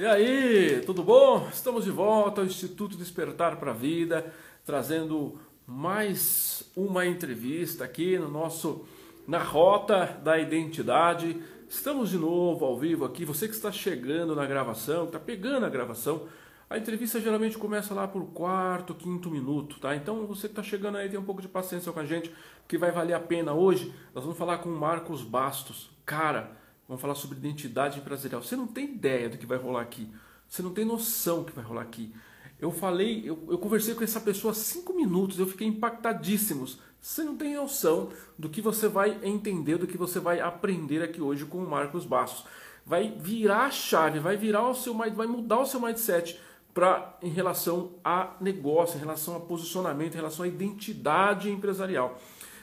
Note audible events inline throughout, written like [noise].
E aí, tudo bom? Estamos de volta ao Instituto Despertar para a Vida, trazendo mais uma entrevista aqui no nosso na rota da identidade. Estamos de novo ao vivo aqui. Você que está chegando na gravação, está pegando a gravação, a entrevista geralmente começa lá por quarto, quinto minuto, tá? Então você que está chegando aí tem um pouco de paciência com a gente, que vai valer a pena hoje. Nós vamos falar com o Marcos Bastos. Cara, Vamos falar sobre identidade empresarial. Você não tem ideia do que vai rolar aqui. Você não tem noção do que vai rolar aqui. Eu falei, eu, eu conversei com essa pessoa cinco minutos, eu fiquei impactadíssimos. Você não tem noção do que você vai entender, do que você vai aprender aqui hoje com o Marcos Bastos. Vai virar a chave, vai virar o seu vai mudar o seu mindset para em relação a negócio, em relação a posicionamento, em relação à identidade empresarial.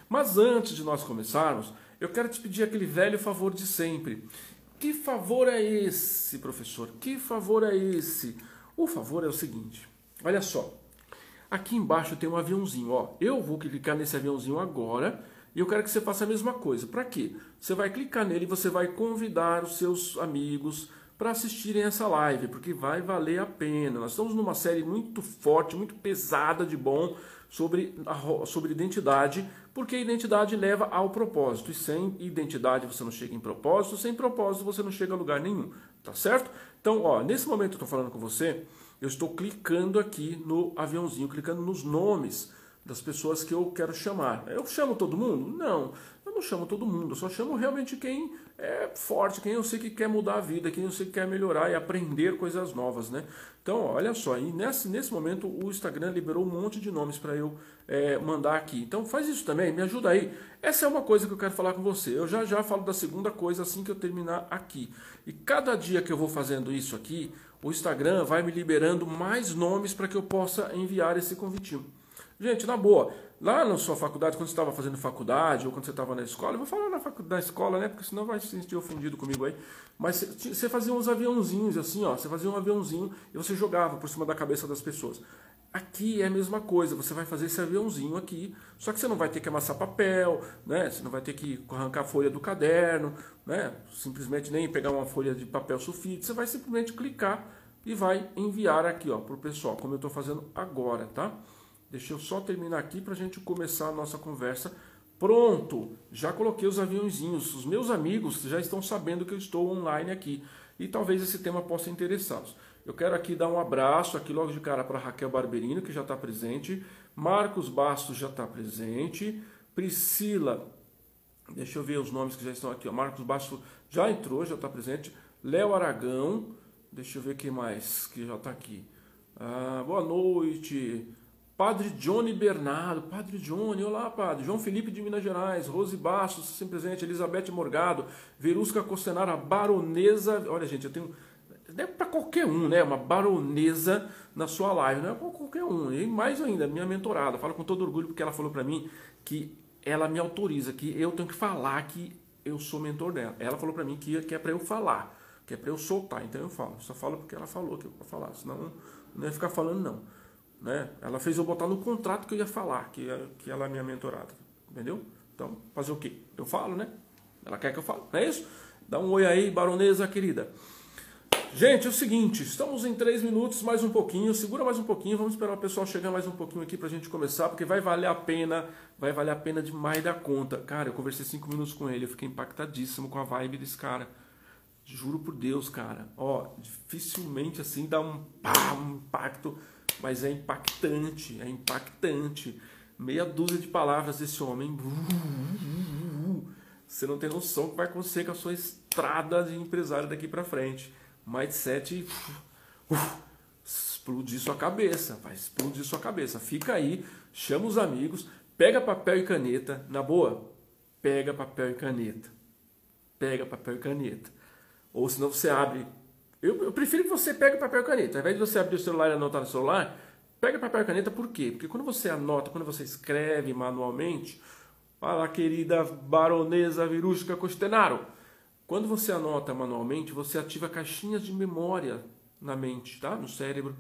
Mas antes de nós começarmos, eu quero te pedir aquele velho favor de sempre. Que favor é esse, professor? Que favor é esse? O favor é o seguinte: olha só. Aqui embaixo tem um aviãozinho, ó. Eu vou clicar nesse aviãozinho agora e eu quero que você faça a mesma coisa. Para quê? Você vai clicar nele e você vai convidar os seus amigos para assistirem essa live, porque vai valer a pena. Nós estamos numa série muito forte, muito pesada de bom sobre, a, sobre identidade, porque a identidade leva ao propósito. E sem identidade você não chega em propósito, sem propósito você não chega a lugar nenhum. Tá certo? Então, ó, nesse momento que eu estou falando com você, eu estou clicando aqui no aviãozinho, clicando nos nomes das pessoas que eu quero chamar. Eu chamo todo mundo? Não, eu não chamo todo mundo, eu só chamo realmente quem é forte, quem eu sei que quer mudar a vida, quem eu sei que quer melhorar e aprender coisas novas, né? Então, olha só, e nesse, nesse momento o Instagram liberou um monte de nomes para eu é, mandar aqui. Então faz isso também, me ajuda aí. Essa é uma coisa que eu quero falar com você. Eu já já falo da segunda coisa assim que eu terminar aqui. E cada dia que eu vou fazendo isso aqui, o Instagram vai me liberando mais nomes para que eu possa enviar esse convitinho. Gente, na boa, lá na sua faculdade, quando você estava fazendo faculdade ou quando você estava na escola, eu vou falar na, na escola, né? Porque senão vai se sentir ofendido comigo aí. Mas você, fazia uns aviãozinhos assim, ó. Você fazia um aviãozinho e você jogava por cima da cabeça das pessoas. Aqui é a mesma coisa, você vai fazer esse aviãozinho aqui, só que você não vai ter que amassar papel, né? Você não vai ter que arrancar a folha do caderno, né? Simplesmente nem pegar uma folha de papel sulfite, você vai simplesmente clicar e vai enviar aqui, ó, pro pessoal, como eu estou fazendo agora, tá? Deixa eu só terminar aqui para a gente começar a nossa conversa. Pronto, já coloquei os aviãozinhos. Os meus amigos já estão sabendo que eu estou online aqui e talvez esse tema possa interessá-los. Eu quero aqui dar um abraço aqui logo de cara para Raquel Barberino, que já está presente. Marcos Bastos já está presente. Priscila, deixa eu ver os nomes que já estão aqui. Marcos Bastos já entrou, já está presente. Léo Aragão, deixa eu ver quem mais que já está aqui. Ah, boa noite. Padre Johnny Bernardo, Padre Johnny, olá Padre, João Felipe de Minas Gerais, Rose Bastos, sempre presente, Elizabeth Morgado, Verusca Costenara, Baronesa, olha gente, eu tenho, é para qualquer um, né, uma baronesa na sua live, não é para qualquer um, e mais ainda, minha mentorada, falo com todo orgulho porque ela falou para mim que ela me autoriza, que eu tenho que falar que eu sou mentor dela, ela falou para mim que, que é para eu falar, que é para eu soltar, então eu falo, só falo porque ela falou que eu vou falar, senão não ia ficar falando não. Né? Ela fez eu botar no contrato que eu ia falar, que, que ela é minha mentorada. Entendeu? Então, fazer o quê? Eu falo, né? Ela quer que eu fale, não é isso? Dá um oi aí, baronesa querida. Gente, é o seguinte, estamos em três minutos, mais um pouquinho, segura mais um pouquinho, vamos esperar o pessoal chegar mais um pouquinho aqui pra gente começar, porque vai valer a pena, vai valer a pena demais da conta. Cara, eu conversei cinco minutos com ele, eu fiquei impactadíssimo com a vibe desse cara. Juro por Deus, cara. Ó, dificilmente assim dá um, pá, um impacto mas é impactante, é impactante. Meia dúzia de palavras desse homem. Você não tem noção do que vai acontecer com a sua estrada de empresário daqui para frente. Mindset explodir sua cabeça, vai explodir sua cabeça. Fica aí, chama os amigos, pega papel e caneta, na boa, pega papel e caneta. Pega papel e caneta. Ou senão você abre eu, eu, prefiro que você pegue papel e caneta. Ao invés de você abrir o celular e anotar no celular, pega papel e caneta por quê? Porque quando você anota, quando você escreve manualmente, fala querida baronesa Virusca Costenaro, quando você anota manualmente, você ativa caixinhas de memória na mente, tá? No cérebro.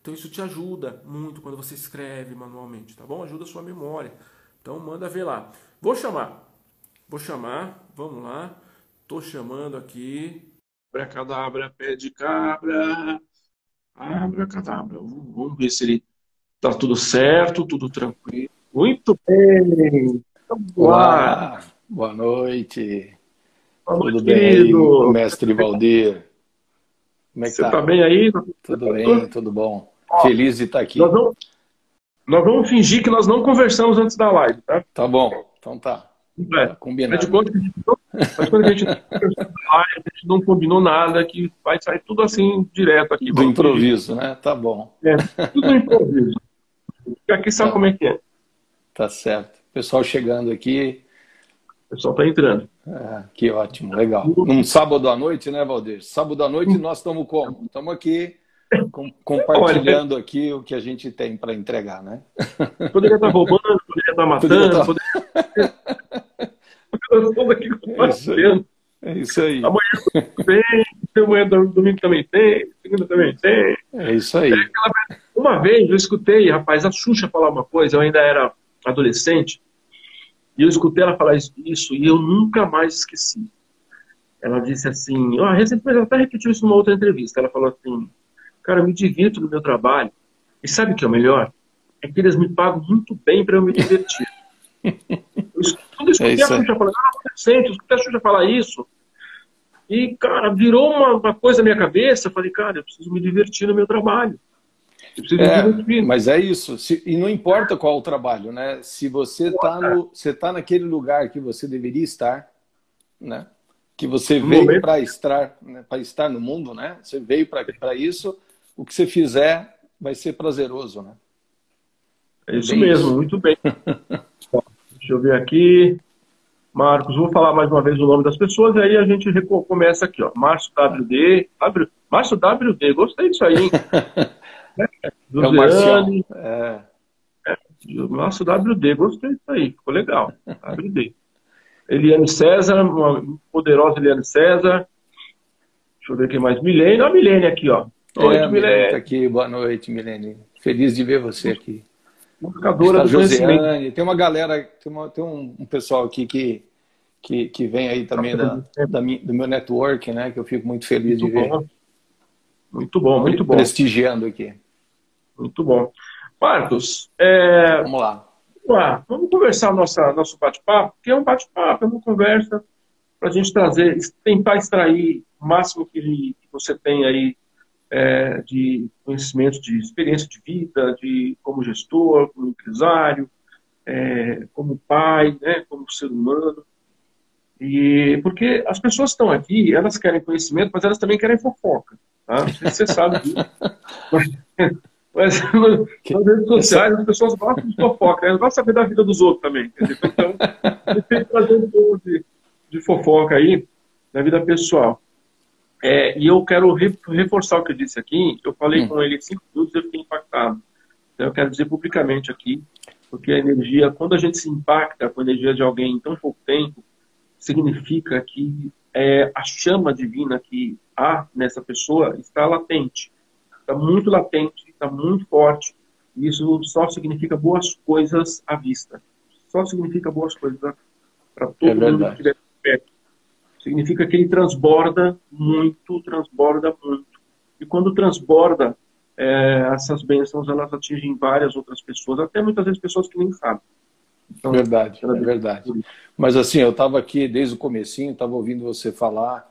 Então isso te ajuda muito quando você escreve manualmente, tá bom? Ajuda a sua memória. Então manda ver lá. Vou chamar. Vou chamar, vamos lá. Tô chamando aqui. Abracadabra, pé de cabra. Abracadabra. Vamos ver se ele tá tudo certo, tudo tranquilo. Muito bem. Olá. Boa noite. Boa noite, tudo bem, querido. mestre Valdir? Como é que Você tá? tá bem aí? Tudo bem, tudo bom. Feliz de estar aqui. Nós vamos, nós vamos fingir que nós não conversamos antes da live, tá? Tá bom, então tá. É. Tá Faz combinado. de conta que a gente não, faz de conta que a gente a gente não combinou nada, que vai sair tudo assim direto aqui. Do improviso, né? Tá bom. É, tudo improviso. Porque aqui sabe como é que é. tá certo. Pessoal chegando aqui, O pessoal tá entrando. é, que ótimo, legal. Num sábado à noite, né, Valdir? Sábado à noite nós estamos como? Estamos aqui com- compartilhando aqui o que a gente tem para entregar, né? Poderia estar roubando, poderia estar [laughs] Poderia matando, tá- [laughs] poderia estar tudo aqui compartilhando. É isso aí. Amanhã tem, amanhã domingo também tem, segunda também tem. É isso aí. Uma vez eu escutei, rapaz, a Xuxa falar uma coisa, eu ainda era adolescente, e eu escutei ela falar isso, isso, e eu nunca mais esqueci. Ela disse assim, ó, recentemente ela até repetiu isso numa outra entrevista, ela falou assim, cara, eu me divirto no meu trabalho, e sabe o que é o melhor? É que eles me pagam muito bem para eu me divertir. Eu [laughs] escu- quando eu escutei É isso a. Xuxa falar, ah, adolescente, escutei a Xuxa falar isso, e, cara, virou uma, uma coisa na minha cabeça, eu falei, cara, eu preciso me divertir no meu trabalho. Eu preciso É, me divertir. mas é isso. Se- e não importa qual o trabalho, né? Se você está no, você tá naquele lugar que você deveria estar, né? Que você No veio para estar, né? para estar no mundo, né? Você veio para isso. O que você fizer vai ser prazeroso, né? É isso Bem mesmo, isso. muito bem. [laughs] Deixa eu ver aqui. Marcos, vou falar mais uma vez o nome das pessoas, aí a gente começa aqui, ó. Márcio WD. W, Márcio WD, gostei disso aí, hein? [laughs] É Marcial. Luziane, É, Márcio WD, gostei disso aí, ficou legal. WD. Eliane César, uma poderosa Eliane César. Deixa eu ver quem mais. Milene, ó, a Milene aqui, ó. Oi, é, Milene. tá aqui. Boa noite, Milene. Feliz de ver você aqui. Marcadora Está do conhecimento. Josiane, tem uma galera, tem, uma- tem um, um pessoal aqui que, que, que vem aí também da, da do meu network, né? Que eu fico muito feliz de Muito ver. bom. Muito bom, muito bom. Prestigiando aqui. Muito bom. Marcos, é, Vamos lá. vamos lá, vamos conversar nossa, nosso bate-papo, que é um bate-papo, é uma conversa para a gente trazer, tentar extrair o máximo que, que você tem aí é, de conhecimento, de experiência de vida, de como gestor, como empresário, é, como pai, né, como ser humano. E porque as pessoas estão aqui, elas querem conhecimento, mas elas também querem fofoca. Tá? Você sabe disso. [laughs] Mas, mas nas redes sociais as pessoas gostam de fofoca, elas gostam de saber da vida dos outros também. Então, [laughs] gente tem que trazer um pouco de, de fofoca aí na vida pessoal. É, e eu quero re- reforçar o que eu disse aqui. Eu falei Hum. com ele cinco minutos e eu fiquei impactado. Então, eu quero dizer publicamente aqui, porque a energia, quando a gente se impacta com a energia de alguém em tão pouco tempo, significa que é, a chama divina que há nessa pessoa está latente. Está muito latente, está muito forte. E isso só significa boas coisas à vista. Só significa boas coisas para todo É mundo que estiver perto. Significa que ele transborda muito, transborda muito. E quando transborda, é, essas bênçãos elas atingem várias outras pessoas, até muitas vezes pessoas que nem sabem. Então, Verdade, é verdade. Mas assim, eu estava aqui desde o comecinho, estava ouvindo você falar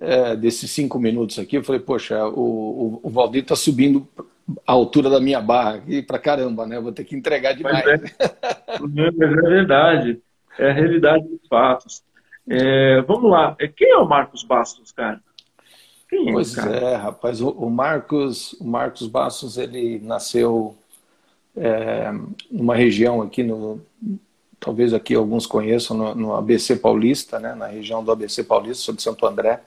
é, desses cinco minutos aqui. Eu falei, poxa, o, o, o Valdir está subindo a altura da minha barra aqui pra caramba, né? Eu vou ter que entregar demais. [laughs] Mas é, mas é verdade. É a realidade dos fatos. É, vamos lá. É, Quem é o Marcos Bastos, cara? Quem é Pois cara? é, rapaz. O, o Marcos, o Marcos Bastos, ele nasceu é, numa região aqui no, talvez aqui alguns conheçam no, no ABC Paulista, né? Na região do ABC Paulista, sou de Santo André.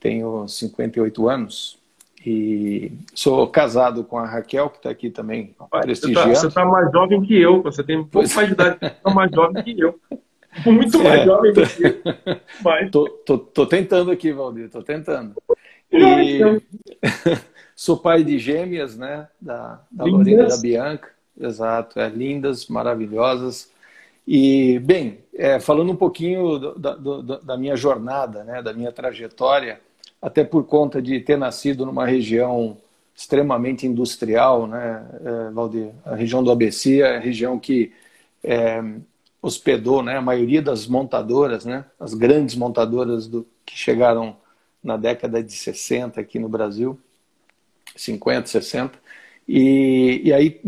Tenho 58 anos e sou casado com a Raquel, que está aqui também Você prestigiando. está tá mais jovem que eu. Você tem um pouco mais de idade. Você está mais jovem que eu. Muito mais É. jovem do que. [laughs] Mas, Tô, tô, tô tentando aqui, Valdir, tô tentando. E então. [laughs] sou pai de gêmeas, né? Da, da Lindas. Lorena e da Bianca. Exato, é, lindas, maravilhosas. E, bem, é, falando um pouquinho do- da, do- da minha jornada, né? Da minha trajetória, até por conta de ter nascido numa região extremamente industrial, né, é, Valdir? A região do ABC é a região que é, hospedou né, a maioria das montadoras, né, as grandes montadoras do, que chegaram na década de 60 aqui no Brasil, 50, 60. E, e aí,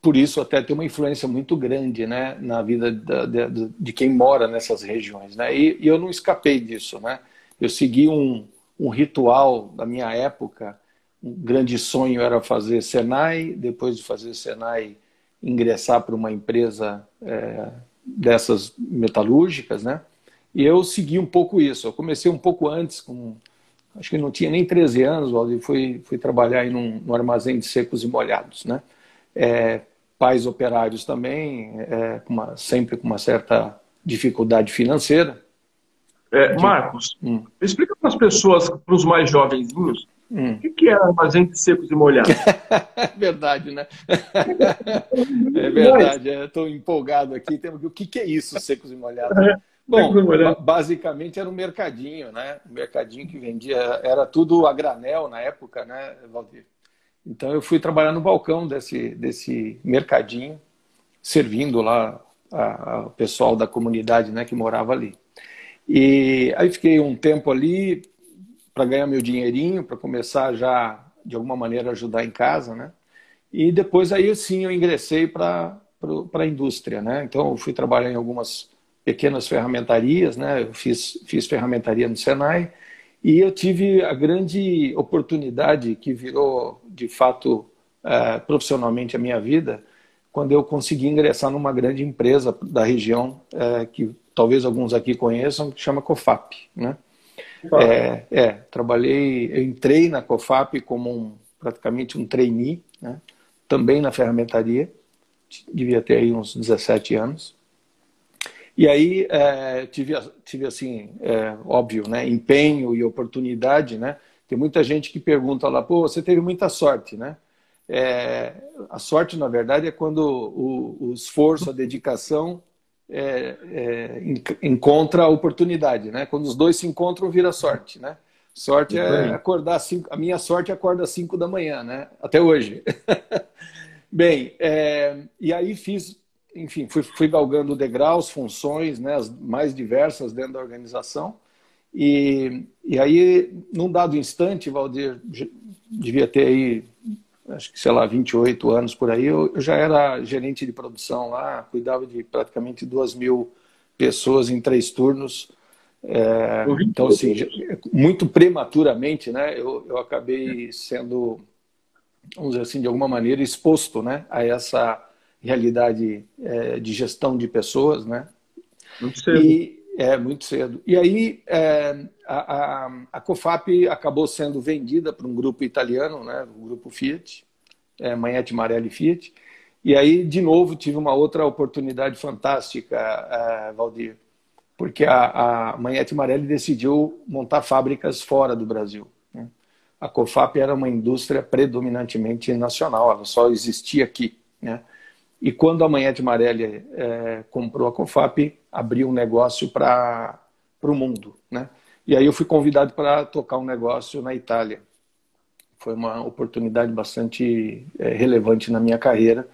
por isso, até tem uma influência muito grande né, na vida da, de, de, quem mora nessas regiões. Né? E, e, eu não escapei disso. Né? Eu segui um, um ritual da minha época. Um grande sonho era fazer Senai, depois de fazer Senai, ingressar para uma empresa é, dessas metalúrgicas, né? E eu segui um pouco isso. Eu comecei um pouco antes, com acho que não tinha nem 13 anos, Waldir, fui, fui trabalhar em num armazém de secos e molhados, né? É, pais operários também, é, uma, sempre com uma certa dificuldade financeira. É, Marcos, hum. explica para as pessoas, para os mais jovenzinhos, hum. o que, é armazém de secos e molhados? [laughs] [laughs] é verdade, né? é verdade, estou empolgado aqui. O que, que é isso, secos e molhados? É. Bom, basicamente era um mercadinho, né? Um mercadinho que vendia, era tudo a granel na época, né, Valdir? Então eu fui trabalhar no balcão desse, desse mercadinho, servindo lá o pessoal da comunidade né, que morava ali. E aí fiquei um tempo ali para ganhar meu dinheirinho, para começar já de alguma maneira ajudar em casa, né? E depois aí sim eu ingressei para a indústria, né? Então eu fui trabalhar em algumas pequenas ferramentarias, né? Eu fiz, fiz ferramentaria no Senai e eu tive a grande oportunidade que virou, de fato, é, profissionalmente a minha vida, quando eu consegui ingressar numa grande empresa da região, é, que talvez alguns aqui conheçam, que chama COFAP, né? É, é, trabalhei, eu entrei na COFAP como um, praticamente um trainee, né? também na ferramentaria, devia ter aí uns 17 anos. E aí é, tive, tive assim, é, óbvio, né, empenho e oportunidade, né? Tem muita gente que pergunta lá, pô, você teve muita sorte, né? É, a sorte, na verdade, é quando o, o esforço, a dedicação é, é, encontra a oportunidade, né? Quando os dois se encontram, vira sorte, né? Sorte é acordar cinco, a minha sorte é acordar às 5 da manhã, né? Até hoje. [laughs] Bem, é, e aí fiz enfim, fui, fui galgando degraus, funções, né, as mais diversas dentro da organização. E, e aí, num dado instante, Valdir, devia ter aí, acho que, sei lá, 28 anos por aí, eu, eu já era gerente de produção lá, cuidava de praticamente duas mil pessoas em três turnos. É, então, assim, muito prematuramente, né, eu, eu acabei sendo, vamos dizer assim, de alguma maneira exposto né, a essa realidade é, de gestão de pessoas, né? Muito cedo. E, é, muito cedo. E aí é, a, a, a, COFAP acabou sendo vendida para um grupo italiano, né? O grupo Fiat, é, Manhete Marelli Fiat. E aí, de novo, tive uma outra oportunidade fantástica, é, Valdir, porque a, a Manhete Marelli decidiu montar fábricas fora do Brasil. Né? A COFAP era uma indústria predominantemente nacional, ela só existia aqui, né? E quando a Manhete Marelli é, comprou a Confap, abriu um negócio para o mundo. Né? E aí eu fui convidado para tocar um negócio na Itália. Foi uma oportunidade bastante é, relevante na minha carreira.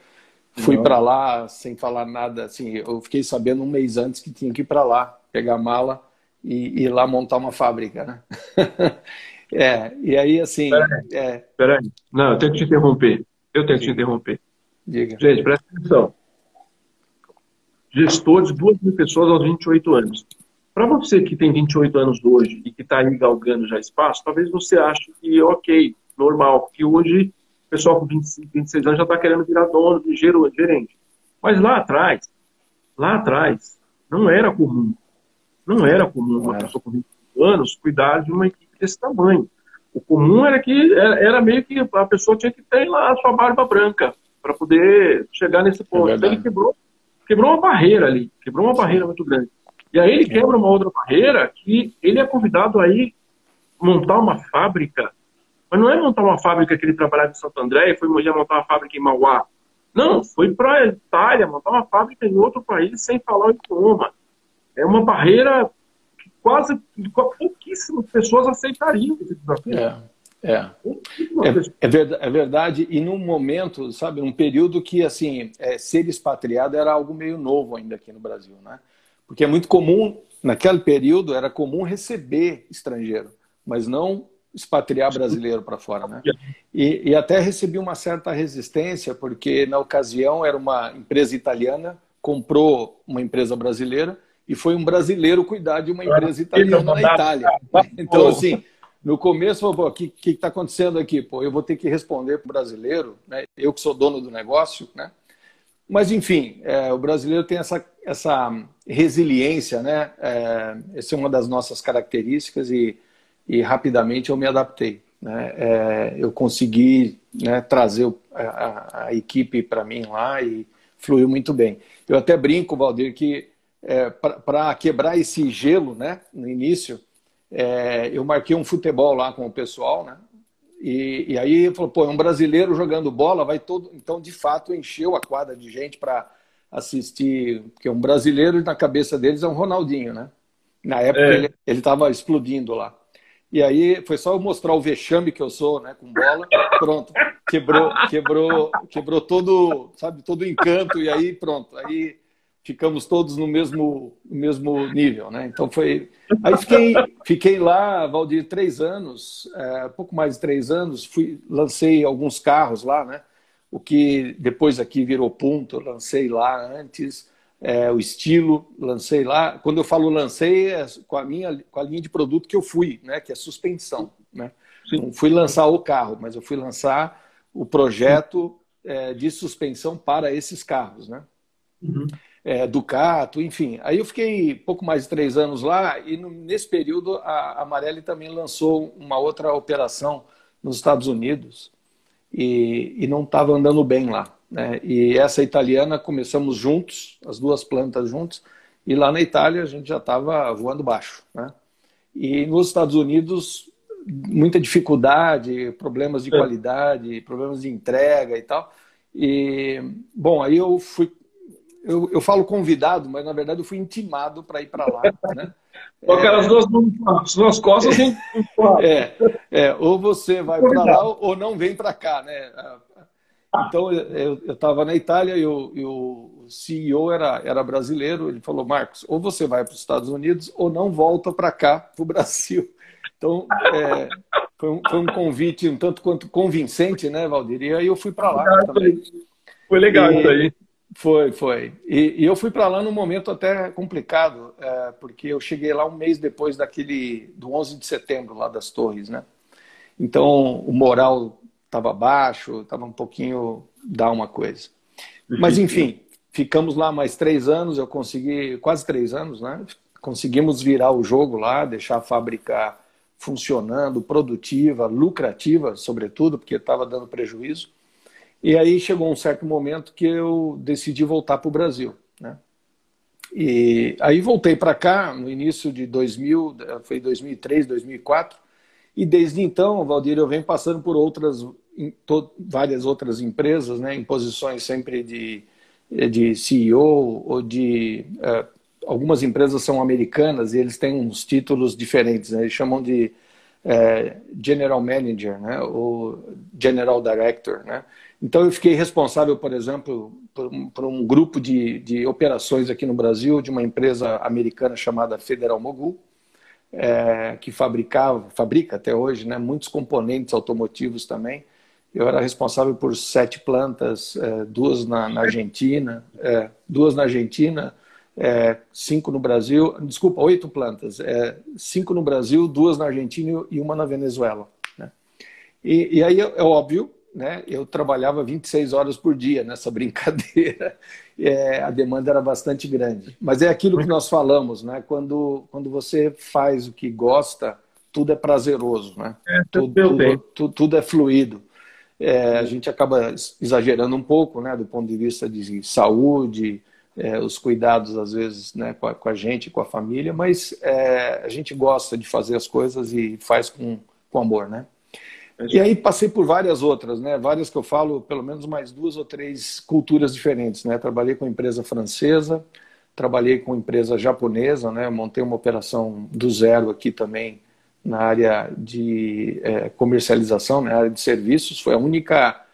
Fui para lá sem falar nada. Assim, eu fiquei sabendo um mês antes que tinha que ir para lá, pegar mala e, e ir lá montar uma fábrica. Né? [laughs] é, e aí assim. Peraí, é... peraí. Não, eu tenho que te interromper. Eu tenho que te interromper. Diga. Gente, presta atenção. Gestor de duas mil pessoas aos 28 anos. Para você que tem 28 anos hoje e que está aí galgando já espaço, talvez você ache que, ok, normal, porque hoje o pessoal com 25, 26 anos já está querendo virar dono, de gerente. Mas lá atrás, lá atrás, não era comum. Não era comum uma pessoa com 25 anos cuidar de uma equipe desse tamanho. O comum era que era meio que a pessoa tinha que ter lá a sua barba branca, para poder chegar nesse ponto. É então ele quebrou, quebrou uma barreira ali, quebrou uma barreira muito grande. E aí ele quebra uma outra barreira que ele é convidado a ir montar uma fábrica, mas não é montar uma fábrica que ele trabalhava em Santo André e foi montar uma fábrica em Mauá. Não, foi para a Itália montar uma fábrica em outro país sem falar o idioma. É uma barreira quase pouquíssimas pessoas aceitariam esse desafio. É. É. É, é, verdade, é verdade, e num momento, sabe, num período que, assim, é, ser expatriado era algo meio novo ainda aqui no Brasil, né? Porque é muito comum, naquele período, era comum receber estrangeiro, mas não expatriar brasileiro para fora, né? E, e, até recebi uma certa resistência, porque na ocasião era uma empresa italiana, comprou uma empresa brasileira, e foi um brasileiro cuidar de uma empresa italiana na Itália. Então, assim no começo, o que está acontecendo aqui? Pô, eu vou ter que responder para o brasileiro, né? eu que sou dono do negócio, né? Mas, enfim, é, o brasileiro tem essa, essa resiliência, né? É, essa é uma das nossas características e, e rapidamente eu me adaptei. Né? É, eu consegui né, trazer a, a equipe para mim lá e fluiu muito bem. Eu até brinco, Valdir, que é, para quebrar esse gelo né, no início, é, eu marquei um futebol lá com o pessoal, né? E, e aí falou, pô, é um brasileiro jogando bola, vai todo. Então, de fato, encheu a quadra de gente para assistir, porque um brasileiro na cabeça deles é um Ronaldinho, né? Na época é. ele estava explodindo lá. E aí foi só eu mostrar o vexame que eu sou, né, com bola, pronto, quebrou, quebrou, quebrou todo, sabe, todo o encanto e aí pronto, aí ficamos todos no mesmo, no mesmo nível, né? Então foi. Aí fiquei, fiquei lá, Valdir, três anos, é, pouco mais de três anos, fui, lancei alguns carros lá, né? O que depois aqui virou ponto, lancei lá antes, é, o estilo, lancei lá. Quando eu falo lancei, é com a minha com a linha de produto que eu fui, né? Que é suspensão, né? Não fui lançar o carro, mas eu fui lançar o projeto é, de suspensão para esses carros, né? Uhum é, Ducato, enfim. Aí eu fiquei pouco mais de três anos lá e no, nesse período a, a Marelli também lançou uma outra operação nos Estados Unidos e, e não estava andando bem lá. Né? E essa italiana começamos juntos, as duas plantas juntos, e lá na Itália a gente já estava voando baixo. Né? E nos Estados Unidos, muita dificuldade, problemas de é. qualidade, problemas de entrega e tal. E, bom, aí eu fui eu, eu falo convidado, mas na verdade eu fui intimado para ir para lá. [laughs] Né? Com aquelas é, duas duas costas. [laughs] é, é, ou você vai para lá ou não vem para cá. Né? Então eu estava na Itália e o, e o CEO era, era brasileiro. Ele falou: Marcos, ou você vai para os Estados Unidos ou não volta para cá, para o Brasil. Então é, foi, um, foi, um, convite um tanto quanto convincente, né, Valdir? E aí eu fui para lá também. Foi legal e, isso aí. Foi, foi. E, e eu fui para lá num momento até complicado, é, porque eu cheguei lá um mês depois daquele do 11 de setembro lá das Torres, né? Então o moral estava baixo, estava um pouquinho dar uma coisa. Mas enfim, ficamos lá mais três anos. Eu consegui quase três anos, né? Conseguimos virar o jogo lá, deixar a fábrica funcionando, produtiva, lucrativa, sobretudo, porque estava dando prejuízo. E aí chegou um certo momento que eu decidi voltar para o Brasil. Né? E aí voltei para cá no início de 2000, foi 2003, 2004, e desde então, Valdir, eu venho passando por outras, várias outras empresas, né, em posições sempre de, de CEO ou de. Uh, algumas empresas são americanas e eles têm uns títulos diferentes, né, eles chamam de uh, General Manager, né, ou General Director, né, então, eu fiquei responsável, por exemplo, por um, por um grupo de, de, operações aqui no Brasil, de uma empresa americana chamada Federal Mogul, é, que fabricava, fabrica até hoje, né, muitos componentes automotivos também. Eu era responsável por sete plantas, é, duas na, na Argentina, é, duas na Argentina, é, cinco no Brasil, desculpa, oito plantas, é, cinco no Brasil, duas na Argentina e uma na Venezuela. Né? E, e aí é óbvio né, eu trabalhava 26 horas por dia nessa [laughs] brincadeira. É, a demanda era bastante grande. Mas é aquilo que nós falamos, né? Quando, quando você faz o que gosta, tudo é prazeroso, né? É, tudo, tudo, tudo, tudo, é fluido. É, a gente acaba exagerando um pouco, né? Do ponto de vista de saúde, é, os cuidados às vezes, né? Com a, com a gente, com a família, mas é, a gente gosta de fazer as coisas e faz com, com amor, né? E aí passei por várias outras, né? Várias que eu falo, pelo menos mais duas ou três culturas diferentes, né? Trabalhei com empresa francesa, trabalhei com empresa japonesa, né? montei uma operação do zero aqui também na área de é, comercialização, na área de serviços. Foi a única,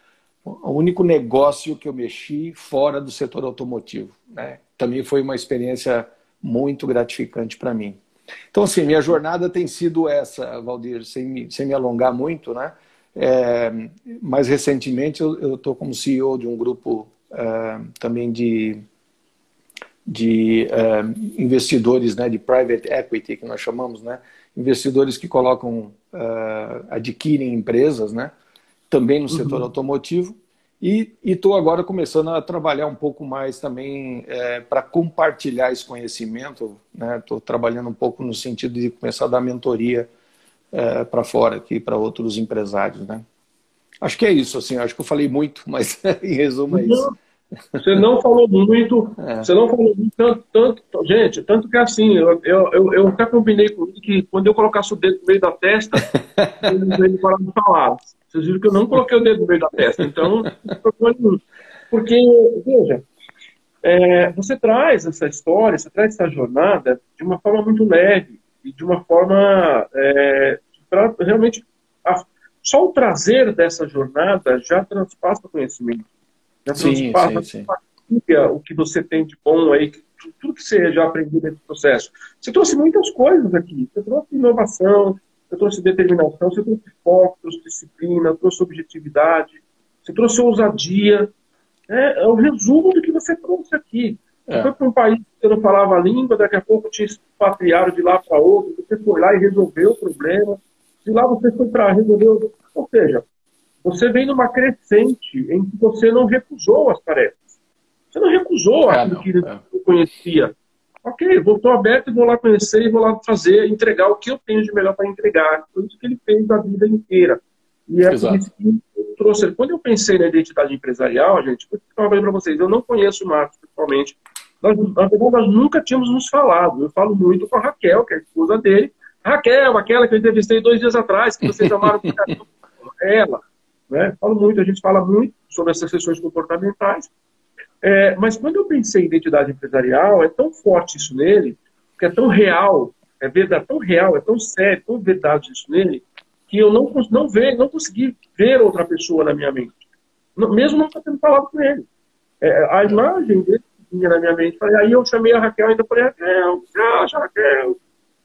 o único negócio que eu mexi fora do setor automotivo. Né? Também foi uma experiência muito gratificante para mim. Então, assim, minha jornada tem sido essa, Valdir, sem me, sem me alongar muito, né? É, mais recentemente, eu estou como CEO de um grupo é, também de, de é, investidores, né, de private equity, que nós chamamos, né? Investidores que colocam, é, adquirem empresas, né? Também no setor uhum. automotivo e estou agora começando a trabalhar um pouco mais também é, para compartilhar esse conhecimento. Estou né? trabalhando um pouco no sentido de começar a dar mentoria é, para fora aqui, para outros empresários. Né? Acho que é isso, assim, acho que eu falei muito, [laughs] mas em resumo é isso. Você não falou muito, [laughs] é. você não falou muito, tanto, tanto, gente, tanto que assim, eu, eu, eu até combinei com ele que quando eu colocasse o dedo no meio da testa, [laughs] ele, ele parava de falar. Vocês viram que eu não coloquei o dedo no meio da testa. Então, [laughs] porque, veja, é, você traz essa história, você traz essa jornada de uma forma muito leve e de uma forma é, para realmente a, só o trazer dessa jornada já transpassa conhecimento, já sim, transpassa sim, sim. o que você tem de bom aí, tudo que você já aprendeu nesse processo. Você trouxe muitas coisas aqui. Você trouxe inovação, você trouxe determinação, você trouxe foco, trouxe disciplina, trouxe objetividade, você trouxe ousadia. É, é o resumo do que você trouxe aqui. Você é. foi para um país que você não falava a língua, daqui a pouco te expatriaram de lá para outro, você foi lá e resolveu o problema, de lá você foi para resolver. O... Ou seja, você vem numa crescente em que você não recusou as tarefas. Você não recusou é, aquilo não, que é. não conhecia. Ok, voltou aberto e vou lá conhecer e vou lá fazer, entregar o que eu tenho de melhor para entregar. Foi isso que ele fez a vida inteira. E é por isso que eu trouxe. Quando eu pensei na identidade empresarial, gente, eu falei para vocês, eu não conheço o Marcos pessoalmente. Nós, nós nunca tínhamos nos falado. Eu falo muito com a Raquel, que é a esposa dele. Raquel, aquela que eu entrevistei dois dias atrás, que vocês amaram por [laughs] ela. Né? Falo muito, a gente fala muito sobre essas sessões comportamentais. É, mas quando eu pensei em identidade empresarial, é tão forte isso nele, que é tão real, é verdade, tão real, é tão sério, tão verdade isso nele, que eu não, não, ver, não consegui ver outra pessoa na minha mente. mesmo não tendo falado com ele. É, a imagem dele vinha na minha mente. Falei, aí eu chamei a Raquel, ainda falei, Raquel, você acha, Raquel?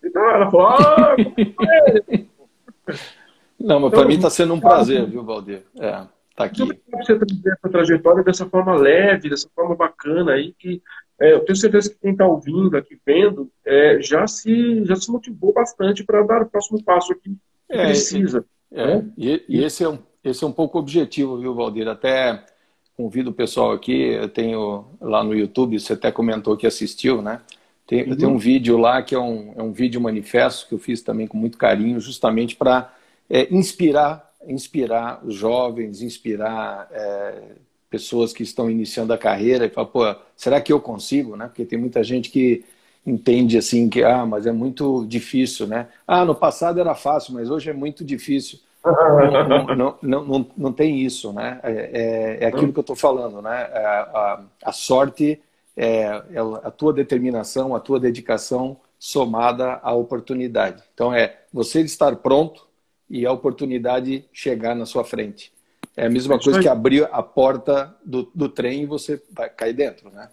Então ela falou, ah, [laughs] Não, mas então, para mim está sendo um prazer, viu, Valdir? É. Tá aqui. Muito você trazer essa trajetória dessa forma leve, dessa forma bacana aí, que é, eu tenho certeza que quem está ouvindo aqui, vendo, é, já, se, já se motivou bastante para dar o próximo passo aqui que é, precisa. É, né? e, e, esse, é um, esse é um pouco o objetivo, viu, Valdir? Até convido o pessoal aqui, eu tenho lá no YouTube, você até comentou que assistiu, né? Tem, uhum. tem um vídeo lá que é um, é um vídeo manifesto que eu fiz também com muito carinho, justamente para é, inspirar inspirar os jovens, inspirar é, pessoas que estão iniciando a carreira e falar, pô, será que eu consigo, né? Porque tem muita gente que entende assim que, ah, mas é muito difícil, né? Ah, no passado era fácil, mas hoje é muito difícil. Não, não, não, não, não tem isso, né? É, é, é aquilo que eu estou falando, né? A, é, a, a sorte é, é a tua determinação, a tua dedicação somada à oportunidade. Então é você estar pronto e a oportunidade chegar na sua frente. É a mesma coisa que abrir a porta do, do trem e você vai cair dentro, né?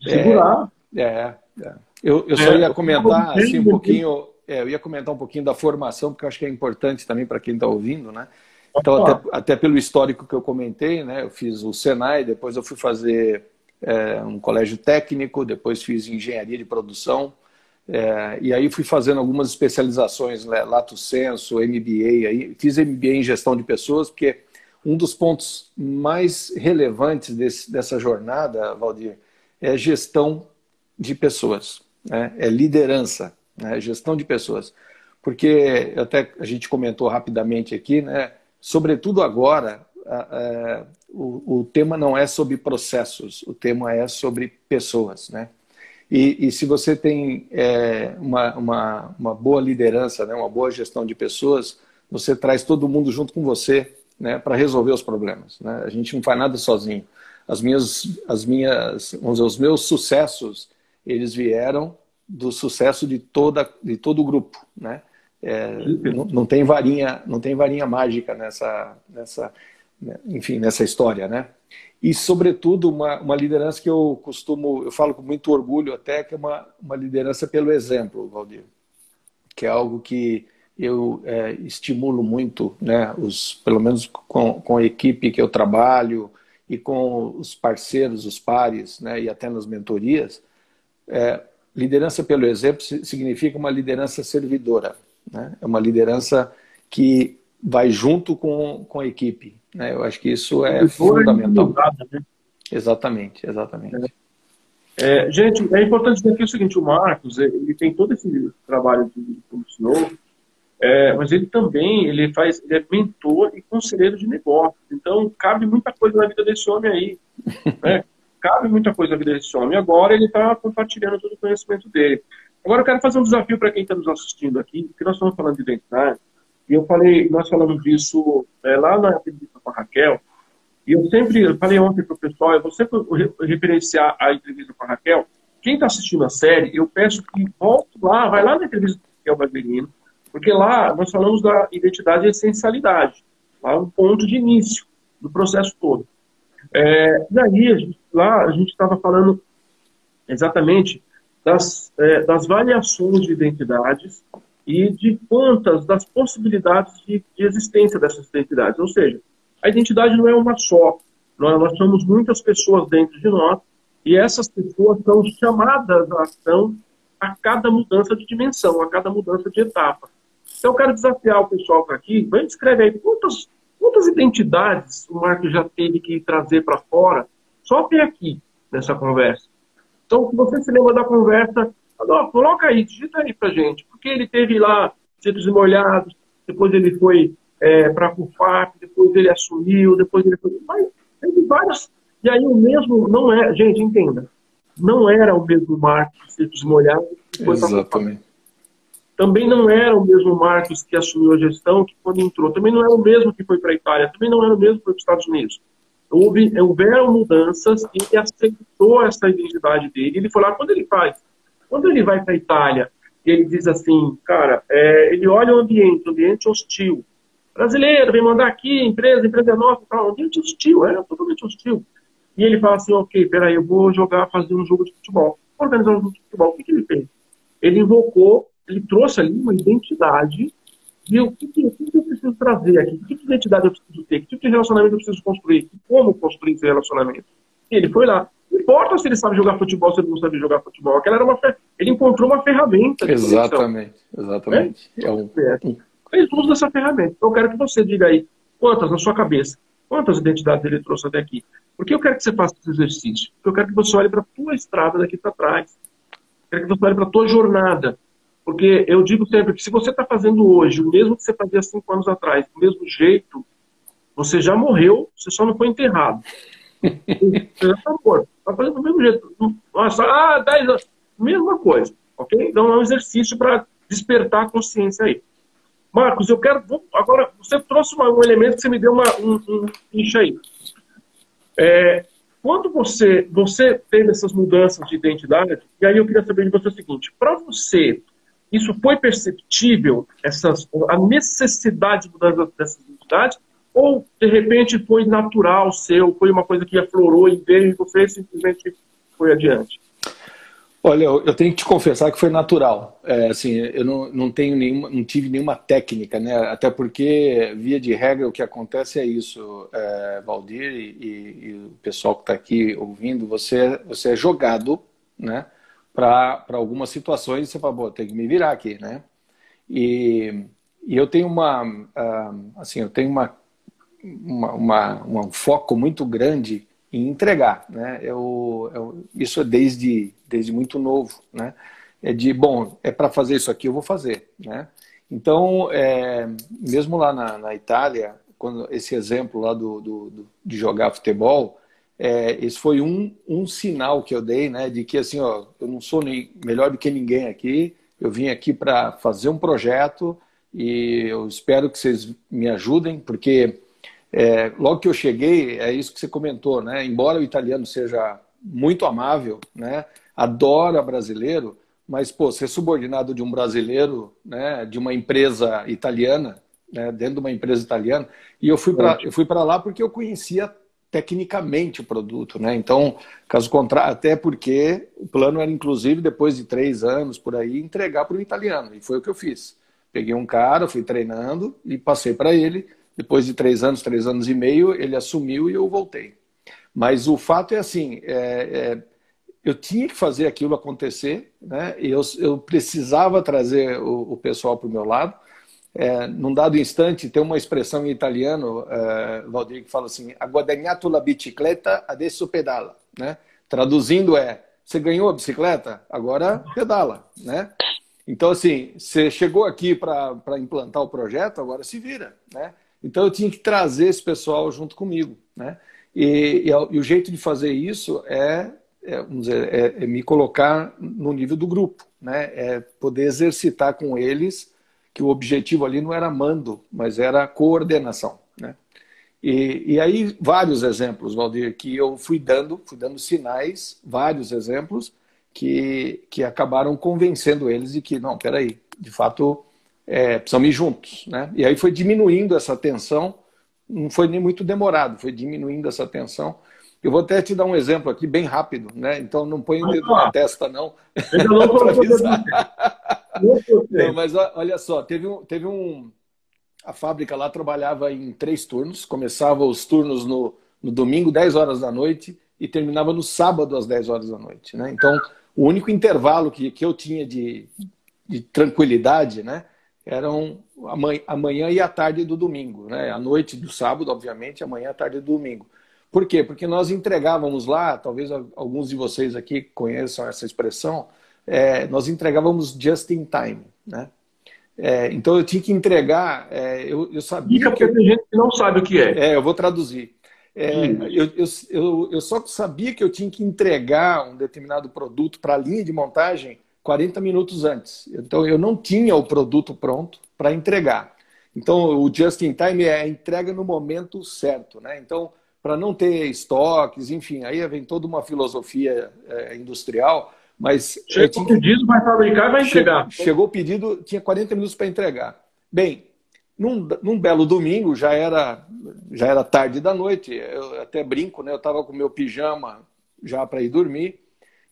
Segurar. É, é, é. Eu, eu só é, ia comentar assim um pouquinho, é, eu ia comentar um pouquinho da formação, porque eu acho que é importante também para quem está ouvindo, né? Então, até, até, pelo histórico que eu comentei, né? Eu fiz o Senai, depois eu fui fazer é, um colégio técnico, depois fiz engenharia de produção, é, e aí fui fazendo algumas especializações, né, Lato Senso, MBA, aí, fiz MBA em gestão de pessoas, porque um dos pontos mais relevantes desse, dessa jornada, Valdir, é gestão de pessoas, né? é liderança, né? gestão de pessoas. Porque até a gente comentou rapidamente aqui, né? sobretudo agora, a, a, o, o tema não é sobre processos, o tema é sobre pessoas. Né? E, e se você tem é, uma, uma, uma, boa liderança, né, uma boa gestão de pessoas, você traz todo mundo junto com você né, para resolver os problemas. Né? A gente não faz nada sozinho. As minhas, as minhas, dizer, os meus sucessos, eles vieram do sucesso de toda de todo o grupo, né? É, não, não, tem varinha não tem varinha mágica nessa nessa enfim nessa história, né? E sobretudo uma, uma liderança que eu costumo eu falo com muito orgulho até que é uma, uma liderança pelo exemplo, Valdir, que é algo que eu é, estimulo muito, né? Os pelo menos com, com a equipe que eu trabalho e com os parceiros, os pares, né? E até nas mentorias. É, liderança pelo exemplo significa uma liderança servidora. Né? É uma liderança que vai junto com, com a equipe. Né? Eu acho que isso é fundamental. né? Exatamente, exatamente. É. É, gente, é importante dizer aqui o seguinte, o Marcos, ele tem todo esse trabalho de comissionou, é, mas ele também ele faz, ele é mentor e conselheiro de negócios. Então, cabe muita coisa na vida desse homem aí. [laughs] Né? cabe muita coisa na vida desse homem. Agora ele está compartilhando todo o conhecimento dele. Agora eu quero fazer um desafio para quem está nos assistindo aqui, porque nós estamos falando de identidade, e eu falei, nós falamos disso é, lá na entrevista com a Raquel, e eu sempre eu falei ontem para o pessoal, eu vou sempre referenciar a entrevista com a Raquel. Quem está assistindo a série, eu peço que volte lá, vai lá na entrevista com a Raquel Barberino, porque lá nós falamos da identidade e essencialidade, lá é um ponto de início do processo todo. É, e aí, a gente, lá a gente estava falando exatamente das, é, das variações de identidades e de quantas das possibilidades de, de, existência dessas identidades. Ou seja, a identidade não é uma só. Nós, nós somos muitas pessoas dentro de nós e essas pessoas são chamadas à ação a cada mudança de dimensão, a cada mudança de etapa. Então, eu quero desafiar o pessoal para aqui. Vamos escrever aí quantas Quantas identidades o Marco já teve que trazer para fora só até aqui, nessa conversa? Então, se você se lembra da conversa, coloca aí, digita aí para gente. Porque ele teve lá Centros Molhados, depois ele foi é, para a CUFAP, depois ele assumiu, depois ele foi... Mas teve várias... E aí o mesmo, não é... Gente, entenda. Não era o mesmo Marco de Centros Molhados. Exatamente também não era o mesmo Marcos que assumiu a gestão que quando entrou, também não era o mesmo que foi para a Itália, também não era o mesmo que foi para os Estados Unidos. Houve, houveram mudanças e ele aceitou essa identidade dele. Ele foi lá, quando ele faz, quando ele vai para a Itália, e ele diz assim, cara, é, ele olha o ambiente, o ambiente hostil. Brasileiro, vem mandar aqui, empresa, empresa nossa, tal, ambiente hostil, é totalmente hostil. E ele fala assim, ok, peraí, eu vou jogar, fazer um jogo de futebol. Organizar um jogo de futebol. O que, que ele fez? Ele invocou ele trouxe ali uma identidade de o que, que, que eu preciso trazer aqui, que tipo de identidade eu preciso ter, que tipo de relacionamento eu preciso construir, como construir esse relacionamento. E ele foi lá. Não importa se ele sabe jogar futebol, se ele não sabe jogar futebol. Aquela era uma fer... Ele encontrou uma ferramenta. Exatamente, exatamente. É? É um... Fez uso dessa ferramenta. Então eu quero que você diga aí quantas na sua cabeça, quantas identidades ele trouxe até aqui. Porque eu quero que você faça esse exercício. Porque eu quero que você olhe para a tua estrada daqui para trás. Eu quero que você olhe para a tua jornada. Porque eu digo sempre que se você está fazendo hoje o mesmo que você fazia cinco anos atrás, do mesmo jeito, você já morreu, você só não foi enterrado. Morto. Está fazendo do mesmo jeito. Nossa, ah, dez anos. Mesma coisa. Ok? Então é um exercício para despertar a consciência aí. Marcos, eu quero. Agora, você trouxe um elemento que você me deu uma, um, um aí. É, quando você, você teve essas mudanças de identidade, e aí eu queria saber de você o seguinte: para você isso foi perceptível, essas, a necessidade de mudança dessas identidades, ou de repente foi natural seu, foi uma coisa que aflorou e veio e você simplesmente foi adiante? Olha, eu tenho que te confessar que foi natural. É, assim, eu não, não tenho nenhuma, não tive nenhuma técnica, né? Até porque via de regra o que acontece é isso, é, Valdir e, e, e, o pessoal que está aqui ouvindo, você, você é jogado, né? para algumas situações você fala, tem que me virar aqui, né? E, e eu tenho uma, uh, assim, eu tenho uma, uma, uma, um foco muito grande em entregar, né? Eu, eu, isso é desde, desde muito novo, né? É de, bom, é para fazer isso aqui, eu vou fazer, né? Então, é, mesmo lá na, na Itália, quando esse exemplo lá do, do, do de jogar futebol, é, esse foi um, um sinal que eu dei, né, de que assim, ó, eu não sou nem, melhor do que ninguém aqui, eu vim aqui para fazer um projeto e eu espero que vocês me ajudem, porque é, logo que eu cheguei, é isso que você comentou, né, embora o italiano seja muito amável, né, adora brasileiro, mas, pô, ser subordinado de um brasileiro, né, de uma empresa italiana, né, dentro de uma empresa italiana, e eu fui para eu fui para lá porque eu conhecia tecnicamente o produto, né? Então, caso contrário, até porque o plano era, inclusive, depois de três anos por aí, entregar para o italiano, e foi o que eu fiz. Peguei um cara, fui treinando e passei para ele. Depois de três anos, três anos e meio, ele assumiu e eu voltei. Mas o fato é assim, é, é, eu tinha que fazer aquilo acontecer, né? Eu, eu precisava trazer o, o pessoal para o meu lado. É, num dado instante, tem uma expressão em italiano, é, Valdir, que fala assim: "Ha guadagnato la bicicletta, adesso pedala", né? Traduzindo é: você ganhou a bicicleta, agora pedala, né? Então, assim, você chegou aqui para implantar o projeto, agora se vira, né? Então, eu tinha que trazer esse pessoal junto comigo, né? E, e, e o jeito de fazer isso é, é, vamos dizer, é, é, me colocar no nível do grupo, né? É poder exercitar com eles que o objetivo ali não era mando, mas era coordenação, né? E, e aí vários exemplos, Valdir, que eu fui dando, fui dando sinais, vários exemplos que, que acabaram convencendo eles de que não, peraí, de fato é, precisamos ir juntos, né? E aí foi diminuindo essa tensão não foi nem muito demorado, foi diminuindo essa tensão. Eu vou até te dar um exemplo aqui bem rápido, né? Então não põe o dedo na testa, não. não, [laughs] não, mas olha só, teve um, teve um. A fábrica lá trabalhava em três turnos, começava os turnos no, no domingo, 10 horas da noite, e terminava no sábado às 10 horas da noite. Né? Então, o único intervalo que, que eu tinha de, de tranquilidade né, eram a manhã e a tarde do domingo, né? A noite do sábado, obviamente, a manhã e a tarde do domingo. Por quê? Porque nós entregávamos lá, talvez alguns de vocês aqui conheçam essa expressão, é, nós entregávamos just in time, né? É, então eu tinha que entregar, é, eu, eu sabia. Dica porque tem gente que não sabe o que é. É, eu vou traduzir. É, eu, eu, eu, eu, só sabia que eu tinha que entregar um determinado produto para a linha de montagem 40 minutos antes. Então eu não tinha o produto pronto para entregar. Então o just in time é a entrega no momento certo, né? Então para não ter estoques, enfim, aí vem toda uma filosofia é, industrial, mas chegou tinha... o pedido, vai fabricar e vai entregar. Chegou o pedido, tinha 40 minutos para entregar. Bem, num, num, belo domingo, já era já era tarde da noite, eu até brinco, né? Eu estava com meu pijama já para ir dormir,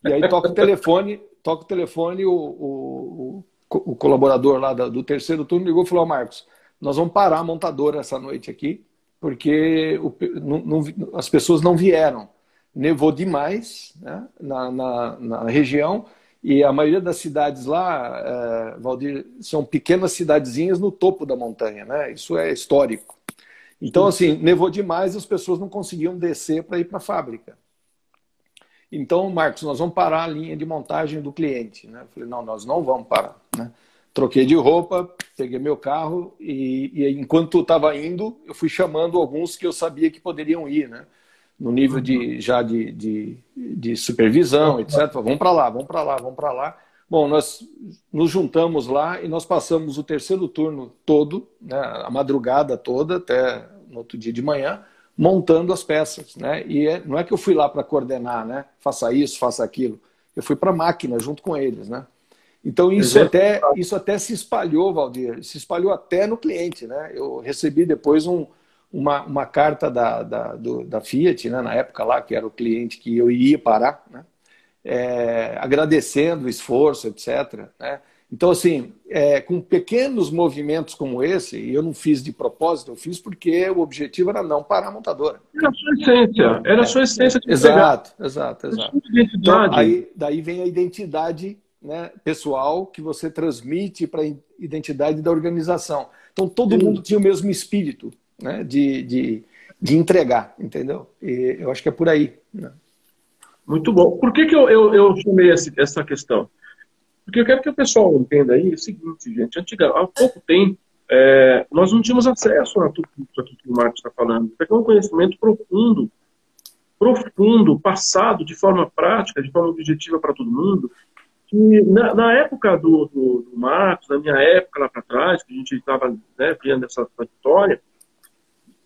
e aí toca o telefone, toca o telefone, o, o, o, colaborador lá do terceiro turno ligou e falou, oh, Marcos, nós vamos parar a montadora essa noite aqui, porque o, não, não, as pessoas não vieram. Nevou demais né, na, na, na, região e a maioria das cidades lá, é, Valdir, são pequenas cidadezinhas no topo da montanha, né? Isso é histórico. Então, assim, nevou demais e as pessoas não conseguiam descer para ir para a fábrica. Então, Marcos, nós vamos parar a linha de montagem do cliente. Né? Eu falei, não, nós não vamos parar. Né? Troquei de roupa, peguei meu carro e, e enquanto estava indo, eu fui chamando alguns que eu sabia que poderiam ir, né? no nível de já de, de, de supervisão, etc. Vamos para lá, vamos para lá, vamos para lá. Bom, nós nos juntamos lá e nós passamos o terceiro turno todo, né, a madrugada toda, até no outro dia de manhã, montando as peças, né? E é, não é que eu fui lá para coordenar, né? Faça isso, faça aquilo. Eu fui para a máquina junto com eles, né? Então isso até isso até se espalhou, Valdir, se espalhou até no cliente, né? Eu recebi depois um, uma, uma carta da, da, do, da Fiat, né? Na época lá que era o cliente que eu ia parar, né? É, agradecendo o esforço, etc. Né? Então, assim, é, com pequenos movimentos como esse, e eu não fiz de propósito, eu fiz porque o objetivo era não parar a montadora. Era a sua essência, era a sua essência de Exato, pegar. exato, exato. Então, aí, daí vem a identidade né, pessoal que você transmite para a identidade da organização. Então, todo Sim. mundo tinha o mesmo espírito né, de, de, de entregar, entendeu? E eu acho que é por aí. Né? Muito bom. Por que, que eu, eu, eu chamei essa questão? Porque eu quero que o pessoal entenda aí o seguinte, gente. Antiga, há pouco tempo, é, nós não tínhamos acesso a tudo isso aqui que o Marcos está falando. Isso aqui é um conhecimento profundo, profundo, passado de forma prática, de forma objetiva para todo mundo. Que na, na época do, do, do, Marcos, na minha época lá para trás, que a gente estava né, vendo essa, essa história,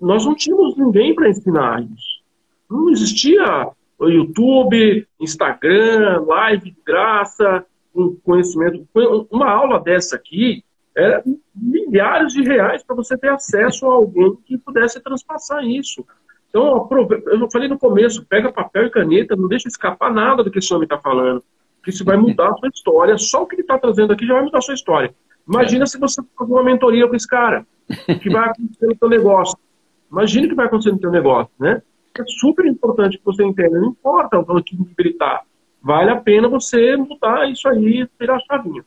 nós não tínhamos ninguém para ensinar isso. Não existia YouTube, Instagram, live de graça, um conhecimento. Uma aula dessa aqui é milhares de reais para você ter acesso a alguém que pudesse transpassar isso. Então, eu falei no começo, pega papel e caneta, não deixa escapar nada do que esse homem está falando. Porque isso vai mudar a sua história. Só o que ele está trazendo aqui já vai mudar a sua história. Imagina é. se você fazer uma mentoria com esse cara. O que vai acontecer no seu negócio. Imagina o que vai acontecer no seu negócio, né? É super importante que você entenda. Não importa o que gritar. Vale a pena você mudar isso aí, virar a chavinha.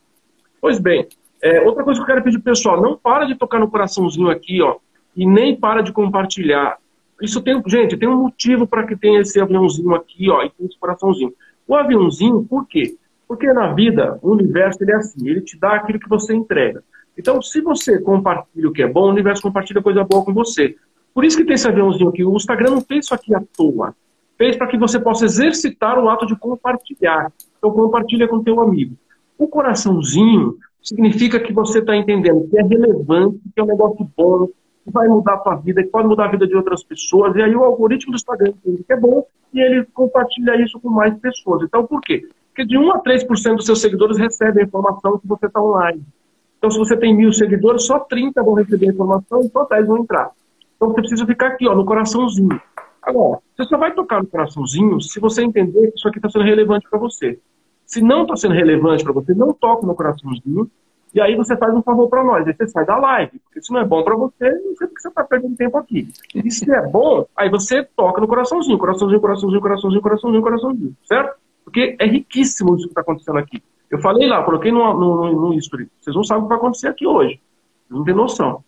Pois bem, é, outra coisa que eu quero pedir pro pessoal, não para de tocar no coraçãozinho aqui, ó, e nem para de compartilhar. Isso tem, gente, tem um motivo para que tenha esse aviãozinho aqui, ó, e tem esse coraçãozinho. O aviãozinho, por quê? Porque na vida, o universo ele é assim, ele te dá aquilo que você entrega. Então, se você compartilha o que é bom, o universo compartilha coisa boa com você. Por isso que tem esse aviãozinho aqui. O Instagram não fez isso aqui à toa. Fez para que você possa exercitar o ato de compartilhar. Então, compartilha com teu amigo. O coraçãozinho significa que você está entendendo que é relevante, que é um negócio bom, que vai mudar a tua vida, que pode mudar a vida de outras pessoas. E aí o algoritmo do Instagram entende que é bom e ele compartilha isso com mais pessoas. Então, por quê? Porque de 1 a 3% dos seus seguidores recebem a informação que você está online. Então, se você tem mil seguidores, só 30 vão receber a informação e só 10 vão entrar. Então, você precisa ficar aqui, ó, no coraçãozinho. Agora, você só vai tocar no coraçãozinho se você entender que isso aqui está sendo relevante para você. Se não está sendo relevante para você, não toque no coraçãozinho. E aí você faz um favor para nós. Aí você sai da live. Porque se não é bom para você, não sei porque você está perdendo tempo aqui. E se é bom, aí você toca no coraçãozinho. Coraçãozinho, coraçãozinho, coraçãozinho, coraçãozinho, coraçãozinho. Certo? Porque é riquíssimo isso que está acontecendo aqui. Eu falei lá, coloquei no, no, no, no history. Vocês não sabem o que vai acontecer aqui hoje. Não tem noção.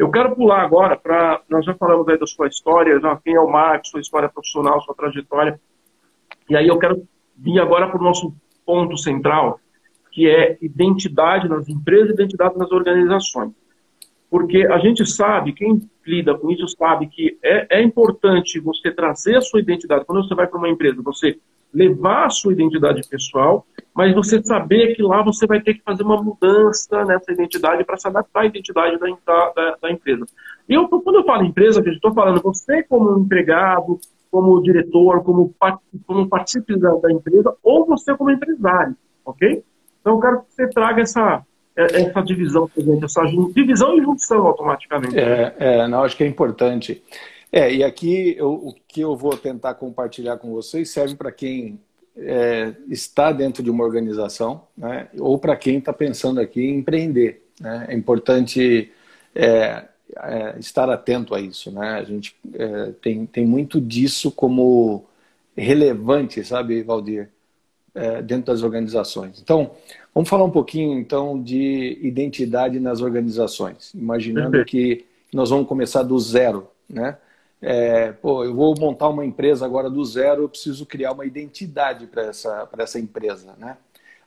Eu quero pular agora para. Nós já falamos aí da sua história, já quem é o Marcos, sua história profissional, sua trajetória. E aí eu quero vir agora para o nosso ponto central, que é identidade nas empresas, identidade nas organizações. Porque a gente sabe, quem lida com isso sabe que é, é importante você trazer a sua identidade. Quando você vai para uma empresa, você levar a sua identidade pessoal, mas você saber que lá você vai ter que fazer uma mudança nessa identidade para se adaptar à identidade da, da, da empresa. E eu, quando eu falo empresa, eu estou falando você como empregado, como diretor, como, como participante da, da, empresa, ou você como empresário, ok? Então eu quero que você traga essa, é, essa divisão essa divisão e junção automaticamente. É, é, não, acho que é importante. É, e aqui eu, o que eu vou tentar compartilhar com vocês serve para quem é, está dentro de uma organização, né, ou para quem está pensando aqui em empreender. Né? É importante é, é, estar atento a isso. Né? A gente é, tem, tem muito disso como relevante, sabe, Valdir, é, dentro das organizações. Então, vamos falar um pouquinho então de identidade nas organizações, imaginando que nós vamos começar do zero, né? É, pô, eu vou montar uma empresa agora do zero, eu preciso criar uma identidade para essa, essa empresa, né?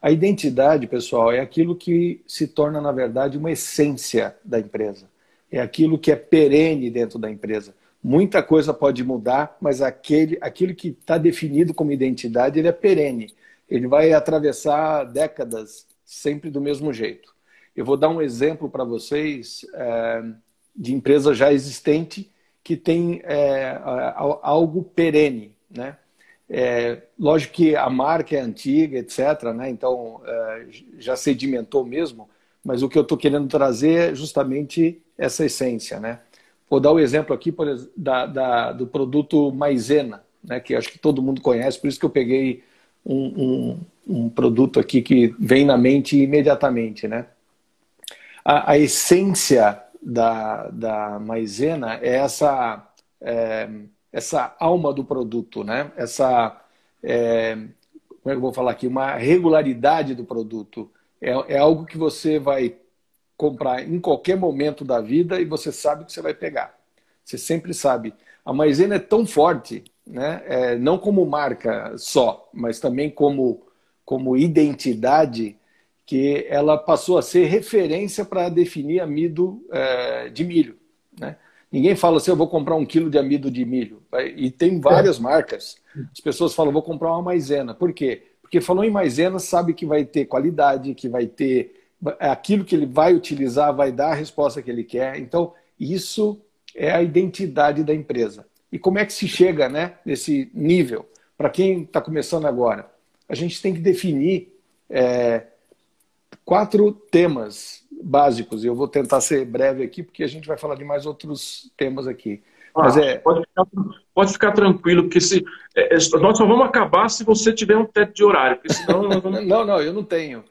A identidade, pessoal, é aquilo que se torna, na verdade, uma essência da empresa é aquilo que é perene dentro da empresa. Muita coisa pode mudar, mas aquele, aquilo que está definido como identidade, ele é perene. Ele vai atravessar décadas sempre do mesmo jeito. Eu vou dar um exemplo para vocês é, de empresa já existente que tem é, algo perene, né? É, lógico que a marca é antiga, etc. Né? Então é, já sedimentou mesmo, mas o que eu estou querendo trazer é justamente essa essência, né? Vou dar o um exemplo aqui por, da, da, do produto maisena, né? Que acho que todo mundo conhece, por isso que eu peguei um, um, um produto aqui que vem na mente imediatamente, né? A, a essência da, da maisena é essa é, essa alma do produto, né? Essa é, como é que eu vou falar aqui? Uma regularidade do produto é, é algo que você vai comprar em qualquer momento da vida e você sabe que você vai pegar. Você sempre sabe. A maisena é tão forte, né? É, não como marca só, mas também como, como identidade, que ela passou a ser referência para definir amido é, de milho. Né? Ninguém fala assim, eu vou comprar um quilo de amido de milho. E tem várias é. marcas. As pessoas falam, vou comprar uma maisena. Por quê? Porque falou em maisena, sabe que vai ter qualidade, que vai ter aquilo que ele vai utilizar, vai dar a resposta que ele quer. Então, isso é a identidade da empresa. E como é que se chega né, nesse nível? para quem está começando agora, a gente tem que definir é, quatro temas básicos. Eu vou tentar ser breve aqui, porque a gente vai falar de mais outros temas aqui. Ah, Mas é... pode, ficar, pode ficar tranquilo, porque se, é, é nós só vamos acabar se você tiver um teto de horário, porque senão... [laughs] Não, não, eu não tenho.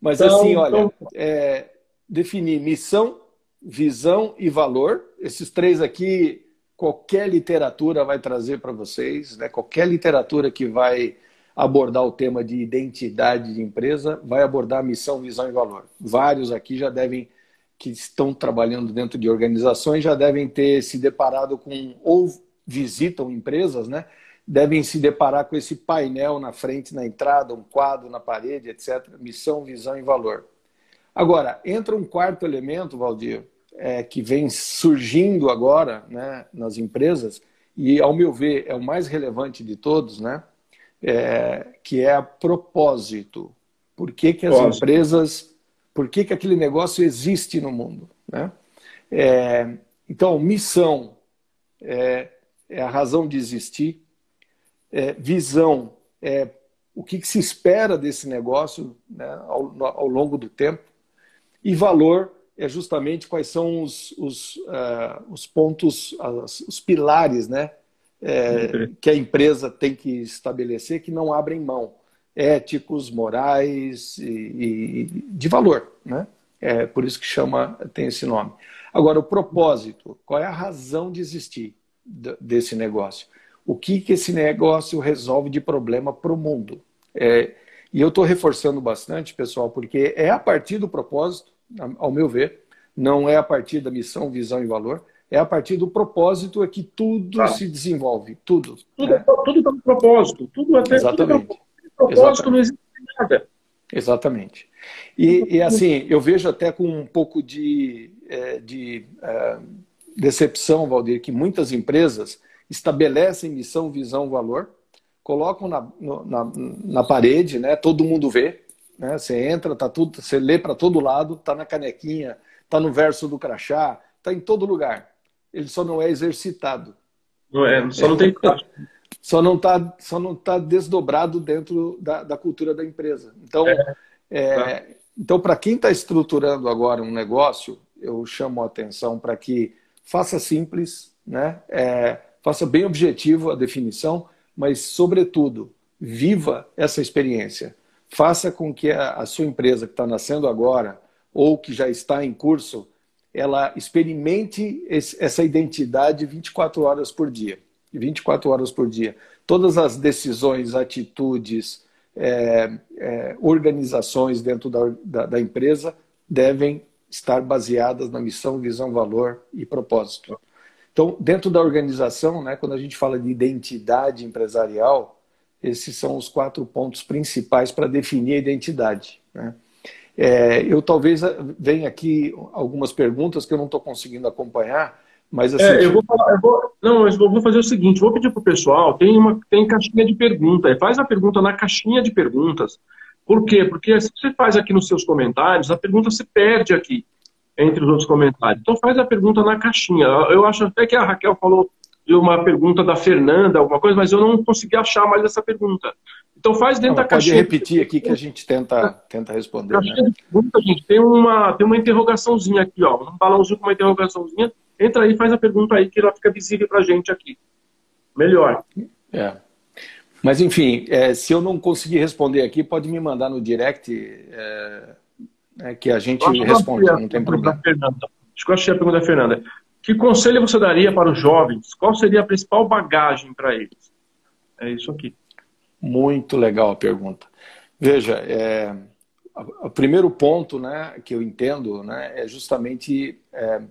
Mas então, assim, olha, então... é, definir missão, visão e valor. Esses três aqui, qualquer literatura vai trazer para vocês, né? qualquer literatura que vai abordar o tema de identidade de empresa, vai abordar missão, visão e valor. Vários aqui já devem, que estão trabalhando dentro de organizações, já devem ter se deparado com, ou visitam empresas, né? devem se deparar com esse painel na frente, na entrada, um quadro na parede, etc. Missão, visão e valor. Agora, entra um quarto elemento, Valdir, é, que vem surgindo agora né, nas empresas, e, ao meu ver, é o mais relevante de todos, né? É, que é a propósito. Por que, que as empresas, por que, que aquele negócio existe no mundo? Né? É, então, missão é, é, a razão de existir, é, visão é o que, que, se espera desse negócio né, ao, ao, longo do tempo, e valor é justamente quais são os, os, uh, os pontos, os pilares né, é, que a empresa tem que estabelecer que não abrem mão, éticos, morais e, e de valor, né? É por isso que chama tem esse nome. Agora o propósito, qual é a razão de existir desse negócio? O que que esse negócio resolve de problema para o mundo? É, e eu estou reforçando bastante, pessoal, porque é a partir do propósito, ao meu ver, não é a partir da missão, visão e valor, é a partir do propósito é que tudo ah. se desenvolve, tudo. Tudo né? tudo tá no propósito, tudo até Exatamente. Tudo propósito Exatamente. não existe nada. Exatamente. E, e, assim, eu vejo até com um pouco de, é, de é, decepção, Valdir, que muitas empresas estabelecem missão, visão, valor, colocam na, na, na parede, né? todo mundo vê, né? você entra, tá tudo, você lê para todo lado, está na canequinha, está no verso do crachá, está em todo lugar ele só não é exercitado. Não é, só não tem só não está só não tá desdobrado dentro da, da cultura da empresa. Então, é, é, tá. então para quem está estruturando agora um negócio, eu chamo a atenção para que faça simples, né? É, faça bem objetivo a definição, mas sobretudo viva essa experiência. Faça com que a, a sua empresa que está nascendo agora ou que já está em curso ela experimente esse, essa identidade 24 horas por dia. 24 horas por dia. Todas as decisões, atitudes, é, é, organizações dentro da, da, da, empresa devem estar baseadas na missão, visão, valor e propósito. Então, dentro da organização, né, quando a gente fala de identidade empresarial, esses são os quatro pontos principais para definir a identidade. Né? É, eu talvez eh, venha aqui algumas perguntas que eu não estou conseguindo acompanhar, mas assim. É, eu vou falar, eu vou, não, eu vou fazer o seguinte: vou pedir para o pessoal, tem uma tem caixinha de pergunta, faz a pergunta na caixinha de perguntas. Por quê? Porque se você faz aqui nos seus comentários, a pergunta se perde aqui entre os outros comentários. Então faz a pergunta na caixinha. Eu acho até que a Raquel falou de uma pergunta da Fernanda, alguma coisa, mas eu não consegui achar mais essa pergunta. Então faz dentro não, da caixinha. Pode repetir aqui que a gente tenta, tenta responder. Né? pergunta, gente, tem uma, tem uma interrogaçãozinha aqui, ó. Um balãozinho com uma interrogaçãozinha. Entra aí, faz a pergunta aí que ela fica visível pra gente aqui. Melhor. É. Mas enfim, é, se eu não conseguir responder aqui, pode me mandar no direct é, é, que a gente responde, não tem problema. Acho que eu achei a pergunta da Fernanda. Que conselho você daria para os jovens? Qual seria a principal bagagem para eles? É isso aqui. Muito legal a pergunta. Veja, é, o primeiro ponto né, que eu entendo né, é justamente é,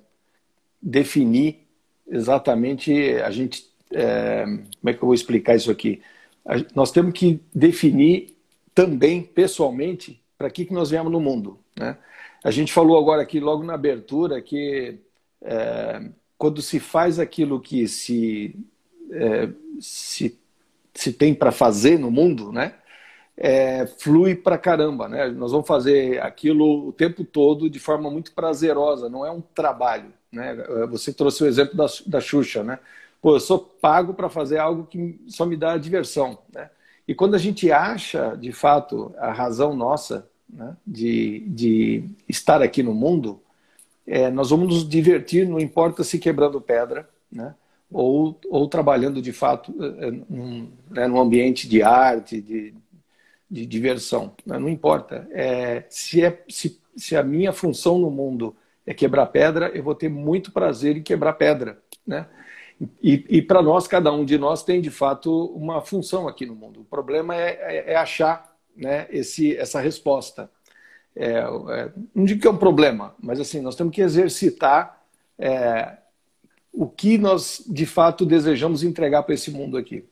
definir exatamente a gente. É, como é que eu vou explicar isso aqui? A, nós temos que definir também, pessoalmente, para que, que nós viemos no mundo. Né? A gente falou agora aqui, logo na abertura, que é, quando se faz aquilo que se, é, se se tem para fazer no mundo, né? É, flui para caramba, né? Nós vamos fazer aquilo o tempo todo de forma muito prazerosa, não é um trabalho, né? Você trouxe o exemplo da, da Xuxa, né? Pô, eu sou pago para fazer algo que só me dá diversão, né? E quando a gente acha, de fato, a razão nossa né, de, de estar aqui no mundo, é, nós vamos nos divertir, não importa se quebrando pedra, né? ou, ou trabalhando de fato é, num, né, num ambiente de arte, de, de diversão. Né? Não importa. É, se, é, se, se a minha função no mundo é quebrar pedra, eu vou ter muito prazer em quebrar pedra. Né? E, e para nós, cada um de nós tem de fato uma função aqui no mundo. O problema é, é, é achar né, esse, essa resposta. É, é, não digo que é um problema, mas assim, nós temos que exercitar é, o que nós de fato desejamos entregar para esse mundo aqui.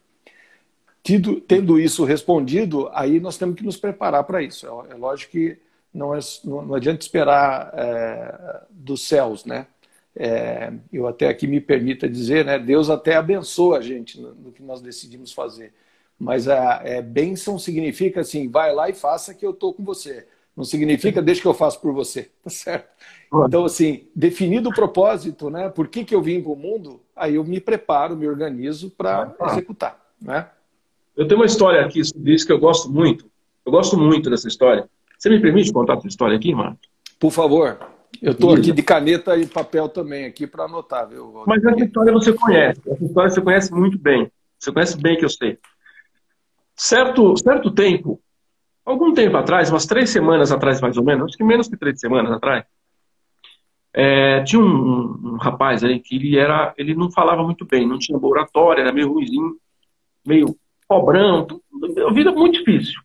Tido, tendo isso respondido, aí nós temos que nos preparar para isso. É, é, lógico que não, é, não, adianta esperar é, dos céus, né? É, eu até aqui me permita dizer, né? Deus até abençoa a gente no, no que nós decidimos fazer. Mas a é, bênção significa assim, vai lá e faça que eu estou com você. Não significa deixa que eu faço por você, [laughs] tá certo? Então, assim, definido o propósito, né? Por que, que eu vim para o mundo, aí eu me preparo, me organizo para ah. executar, né? Eu tenho uma história aqui sobre isso que eu gosto muito. Eu gosto muito dessa história. Você me permite contar essa história aqui, Marco? Por favor. Eu estou aqui de caneta e papel também aqui para anotar, viu? Mas essa história você conhece. Essa história você conhece muito bem. Você conhece bem que eu sei. Certo, certo tempo, algum tempo atrás, umas três semanas atrás mais ou menos, acho que menos que três semanas atrás, é, tinha um, um, rapaz aí que ele era, ele não falava muito bem, não tinha laboratório, era meio ruimzinho, meio pobrão, tudo, vida muito difícil.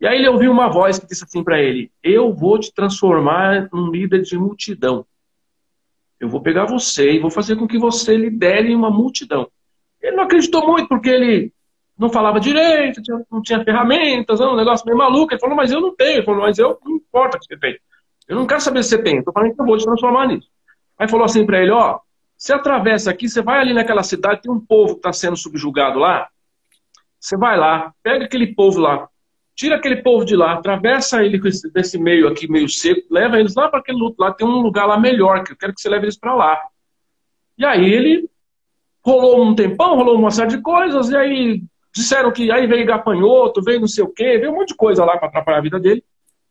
E aí ele ouviu uma voz que disse assim para ele: Eu vou te transformar num líder de multidão. Eu vou pegar você e vou fazer com que você lidere uma multidão. Ele não acreditou muito porque ele não falava direito, não tinha ferramentas, um negócio meio maluco. Ele falou: Mas eu não tenho. Ele falou: Mas eu não importa que você tem. Eu não quero saber se você tem, estou falando que eu vou te transformar nisso. Aí falou assim para ele, ó, você atravessa aqui, você vai ali naquela cidade, tem um povo que está sendo subjugado lá, você vai lá, pega aquele povo lá, tira aquele povo de lá, atravessa ele desse meio aqui, meio seco, leva eles lá para aquele outro lá, tem um lugar lá melhor, que eu quero que você leve eles para lá. E aí ele rolou um tempão, rolou uma série de coisas, e aí disseram que aí veio gafanhoto, veio não sei o quê, veio um monte de coisa lá para atrapalhar a vida dele.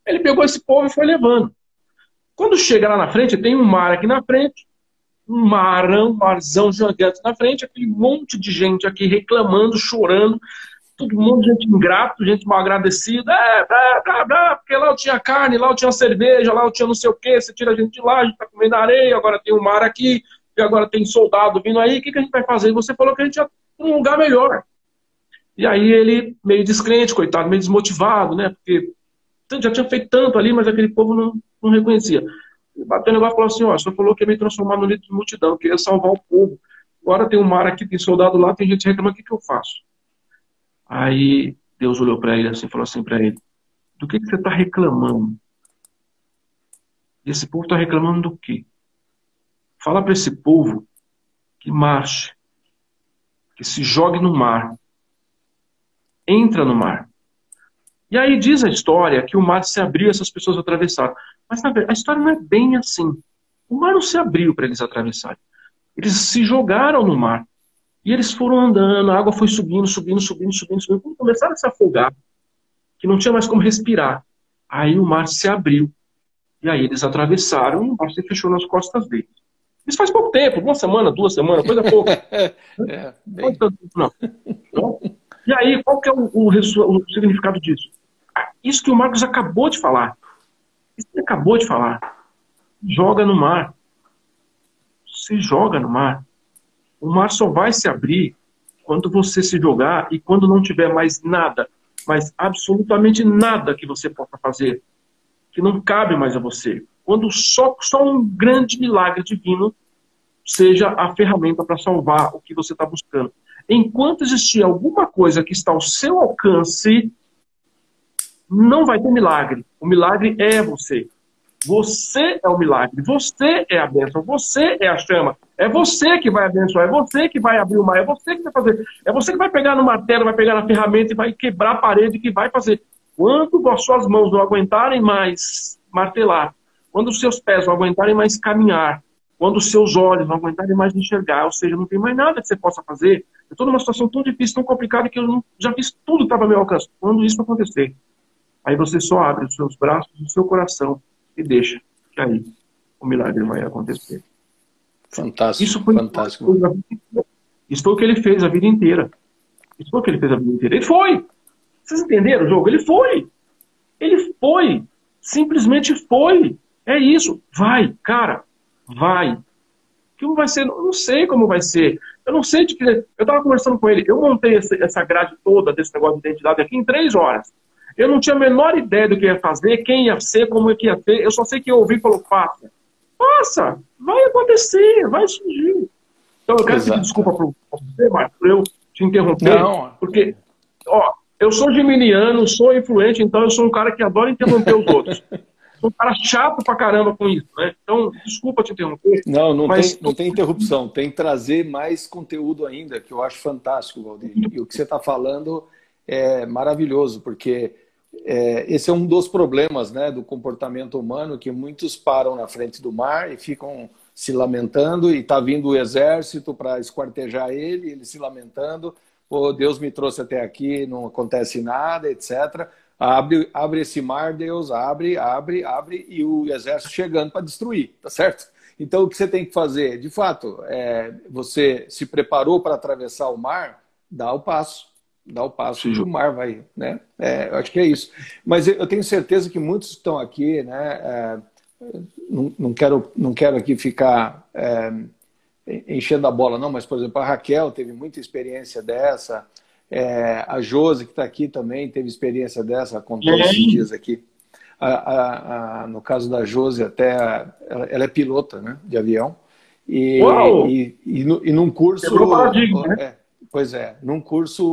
Ele pegou esse povo e foi levando. Quando chega lá na frente, tem um mar aqui na frente, um marão, um marzão gigante na frente, aquele monte de gente aqui reclamando, chorando, todo mundo, gente ingrato, gente mal agradecida, é, blá, blá, blá, porque lá eu tinha carne, lá eu tinha cerveja, lá eu tinha não sei o quê, você tira a gente de lá, a gente tá comendo areia, agora tem um mar aqui, e agora tem soldado vindo aí, o que, que a gente vai fazer? Você falou que a gente ia um lugar melhor. E aí ele, meio descrente, coitado, meio desmotivado, né? Porque já tinha feito tanto ali, mas aquele povo não, não reconhecia. Ele bateu no negócio e falou assim: ó, só falou que ia me transformar no líder de multidão, que ia salvar o povo. Agora tem um mar aqui, tem soldado lá, tem gente reclamando, o que, que eu faço? Aí Deus olhou para ele assim falou assim para ele: do que, que você está reclamando? Esse povo está reclamando do quê? Fala para esse povo que marche, que se jogue no mar, entra no mar. E aí diz a história que o mar se abriu e essas pessoas atravessaram. Mas na verdade, a história não é bem assim. O mar não se abriu para eles atravessarem. Eles se jogaram no mar. E eles foram andando, a água foi subindo, subindo, subindo, subindo, subindo. Quando começaram a se afogar, que não tinha mais como respirar, aí o mar se abriu. E aí eles atravessaram e o mar se fechou nas costas deles. Isso faz pouco tempo, uma semana, duas semanas, coisa pouca. [laughs] é, bem... Não, não. [laughs] E aí, qual que é o, o, o significado disso? Isso que o Marcos acabou de falar. Isso que ele acabou de falar. Joga no mar. Se joga no mar. O mar só vai se abrir quando você se jogar e quando não tiver mais nada, mas absolutamente nada que você possa fazer, que não cabe mais a você. Quando só, só um grande milagre divino seja a ferramenta para salvar o que você está buscando. Enquanto existir alguma coisa que está ao seu alcance, não vai ter milagre. O milagre é você. Você é o milagre, você é a bênção, você é a chama, é você que vai abençoar, é você que vai abrir o mar, é você que vai fazer, é você que vai pegar no martelo, vai pegar na ferramenta e vai quebrar a parede que vai fazer. Quando as suas mãos não aguentarem mais martelar, quando os seus pés não aguentarem mais caminhar, quando os seus olhos não aguentarem mais enxergar, ou seja, não tem mais nada que você possa fazer, eu estou numa situação tão difícil, tão complicada, que eu não, já fiz tudo que estava ao meu alcance. Quando isso acontecer, aí você só abre os seus braços, o seu coração e deixa que aí o milagre vai acontecer. Fantástico. Isso foi, fantástico. Isso foi o que ele fez a vida inteira. Isso foi o que ele fez a vida inteira. Ele foi. Vocês entenderam o jogo? Ele foi. Ele foi. Simplesmente foi. É isso. Vai, cara. Vai. Como vai ser? Eu não sei como vai ser. Eu não sei de que. Eu estava conversando com ele. Eu montei essa grade toda desse negócio de identidade aqui em três horas. Eu não tinha a menor ideia do que ia fazer, quem ia ser, como é que ia ser. Eu só sei que eu ouvi e falou: faça. Faça. Vai acontecer. Vai surgir. Então eu quero Exato. pedir desculpa para você, Marcos, por eu te interromper. Não. Porque, ó, eu sou geminiano, sou influente, então eu sou um cara que adora interromper os outros. [laughs] Um cara chato pra caramba com isso, né? Então, desculpa te interromper. Não, não, mas... tem, não tem interrupção. Tem que trazer mais conteúdo ainda, que eu acho fantástico, Valdir. E o que você está falando é maravilhoso, porque é, esse é um dos problemas né, do comportamento humano, que muitos param na frente do mar e ficam se lamentando, e está vindo o exército para esquartejar ele, ele se lamentando, oh, Deus me trouxe até aqui, não acontece nada, etc. Abre, abre esse mar, Deus, abre, abre, abre, e o exército chegando para destruir, tá certo? Então, o que você tem que fazer? De fato, é, você se preparou para atravessar o mar, dá o passo. Dá o passo e o mar vai, né? É, eu acho que é isso. Mas eu tenho certeza que muitos estão aqui, né? É, não, não, quero, não quero aqui ficar é, enchendo a bola, não, mas, por exemplo, a Raquel teve muita experiência dessa, é, a Josi, que está aqui também, teve experiência dessa, contou esses dias aqui. A, a, a, no caso da Josi, até ela, ela, é pilota né, de avião. E, e, e, e, num curso. né? é, pois é, num curso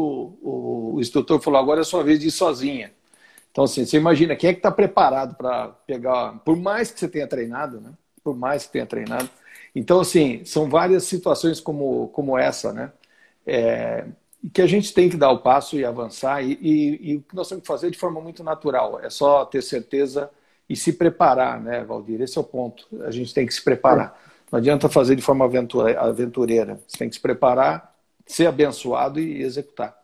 o, o instrutor falou: agora é sua vez de ir sozinha. Então, assim, você imagina quem é que está preparado para pegar, por mais que você tenha treinado, né? Por mais que tenha treinado. Então, assim, são várias situações como, como essa, né? É, que a gente tem que dar o passo e avançar, e, e, e, o que nós temos que fazer de forma muito natural, é só ter certeza e se preparar, né, Valdir? Esse é o ponto. A gente tem que se preparar. Não adianta fazer de forma aventureira. Você tem que se preparar, ser abençoado e executar.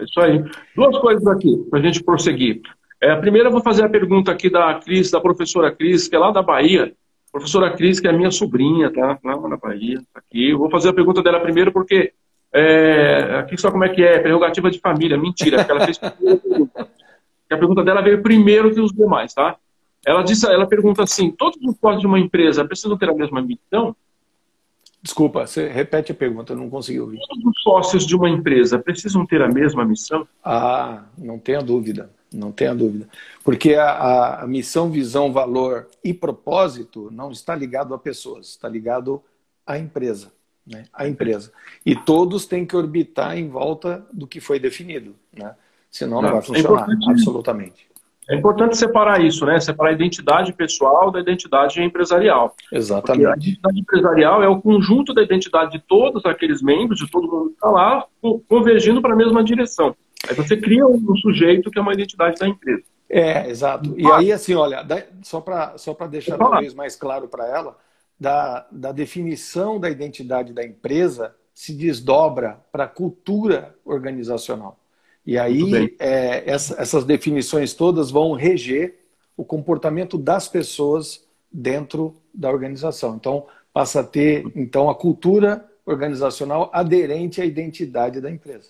É isso aí. Duas coisas aqui, para a gente prosseguir. É, a primeira, eu vou fazer a pergunta aqui da Cris, da professora Cris, que é lá da Bahia. Professora Cris, que é minha sobrinha, tá? Lá na Bahia, tá aqui. Eu vou fazer a pergunta dela primeiro, porque é, aqui só como é que é, prerrogativa de família. Mentira, porque ela fez [laughs] a pergunta. A pergunta dela veio primeiro que os demais, tá? Ela, disse, ela pergunta assim: todos os sócios de uma empresa precisam ter a mesma missão? Desculpa, você repete a pergunta, eu não consegui ouvir. Todos os sócios de uma empresa precisam ter a mesma missão? Ah, não tenha dúvida, não tenha dúvida. Porque a, a missão, visão, valor e propósito não está ligado a pessoas, está ligado à empresa. Né? A empresa. E todos têm que orbitar em volta do que foi definido. Né? Senão não, não vai é funcionar, é absolutamente. É importante separar isso, né? Separar a identidade pessoal da identidade empresarial. Exatamente. Porque a identidade empresarial é o conjunto da identidade de todos aqueles membros, de todo mundo que está lá, convergindo para a mesma direção. Aí você cria um sujeito que é uma identidade da empresa. É, exato. E aí, assim, olha, só para só deixar talvez mais claro para ela, da, da definição da identidade da empresa se desdobra para a cultura organizacional. E aí é, essa, essas definições todas vão reger o comportamento das pessoas dentro da organização. Então passa a ter então a cultura organizacional aderente à identidade da empresa.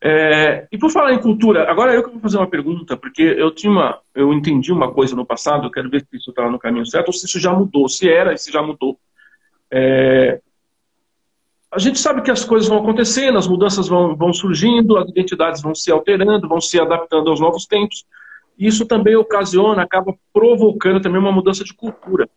É, e por falar em cultura, agora eu que vou fazer uma pergunta, porque eu tinha uma, eu entendi uma coisa no passado, quero ver se isso está no caminho certo ou se isso já mudou, se era e se já mudou. É, a gente sabe que as coisas vão acontecendo, as mudanças vão, vão surgindo, as identidades vão se alterando, vão se adaptando aos novos tempos. E isso também ocasiona, acaba provocando também uma mudança de cultura.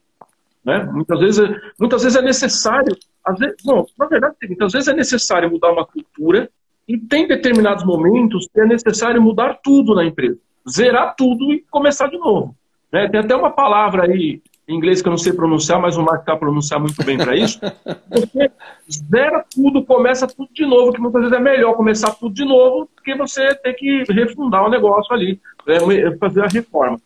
Né? Muitas, vezes, muitas vezes é necessário, às vezes, bom, na verdade, muitas vezes é necessário mudar uma cultura e tem determinados momentos que é necessário mudar tudo na empresa. Zerar tudo e começar de novo. Né? Tem até uma palavra aí em inglês que eu não sei pronunciar, mas o Marco está pronunciar muito bem para isso. [laughs] Você zera tudo, começa tudo de novo, que muitas vezes é melhor começar tudo de novo do que você ter que refundar o negócio ali, né, fazer a reforma.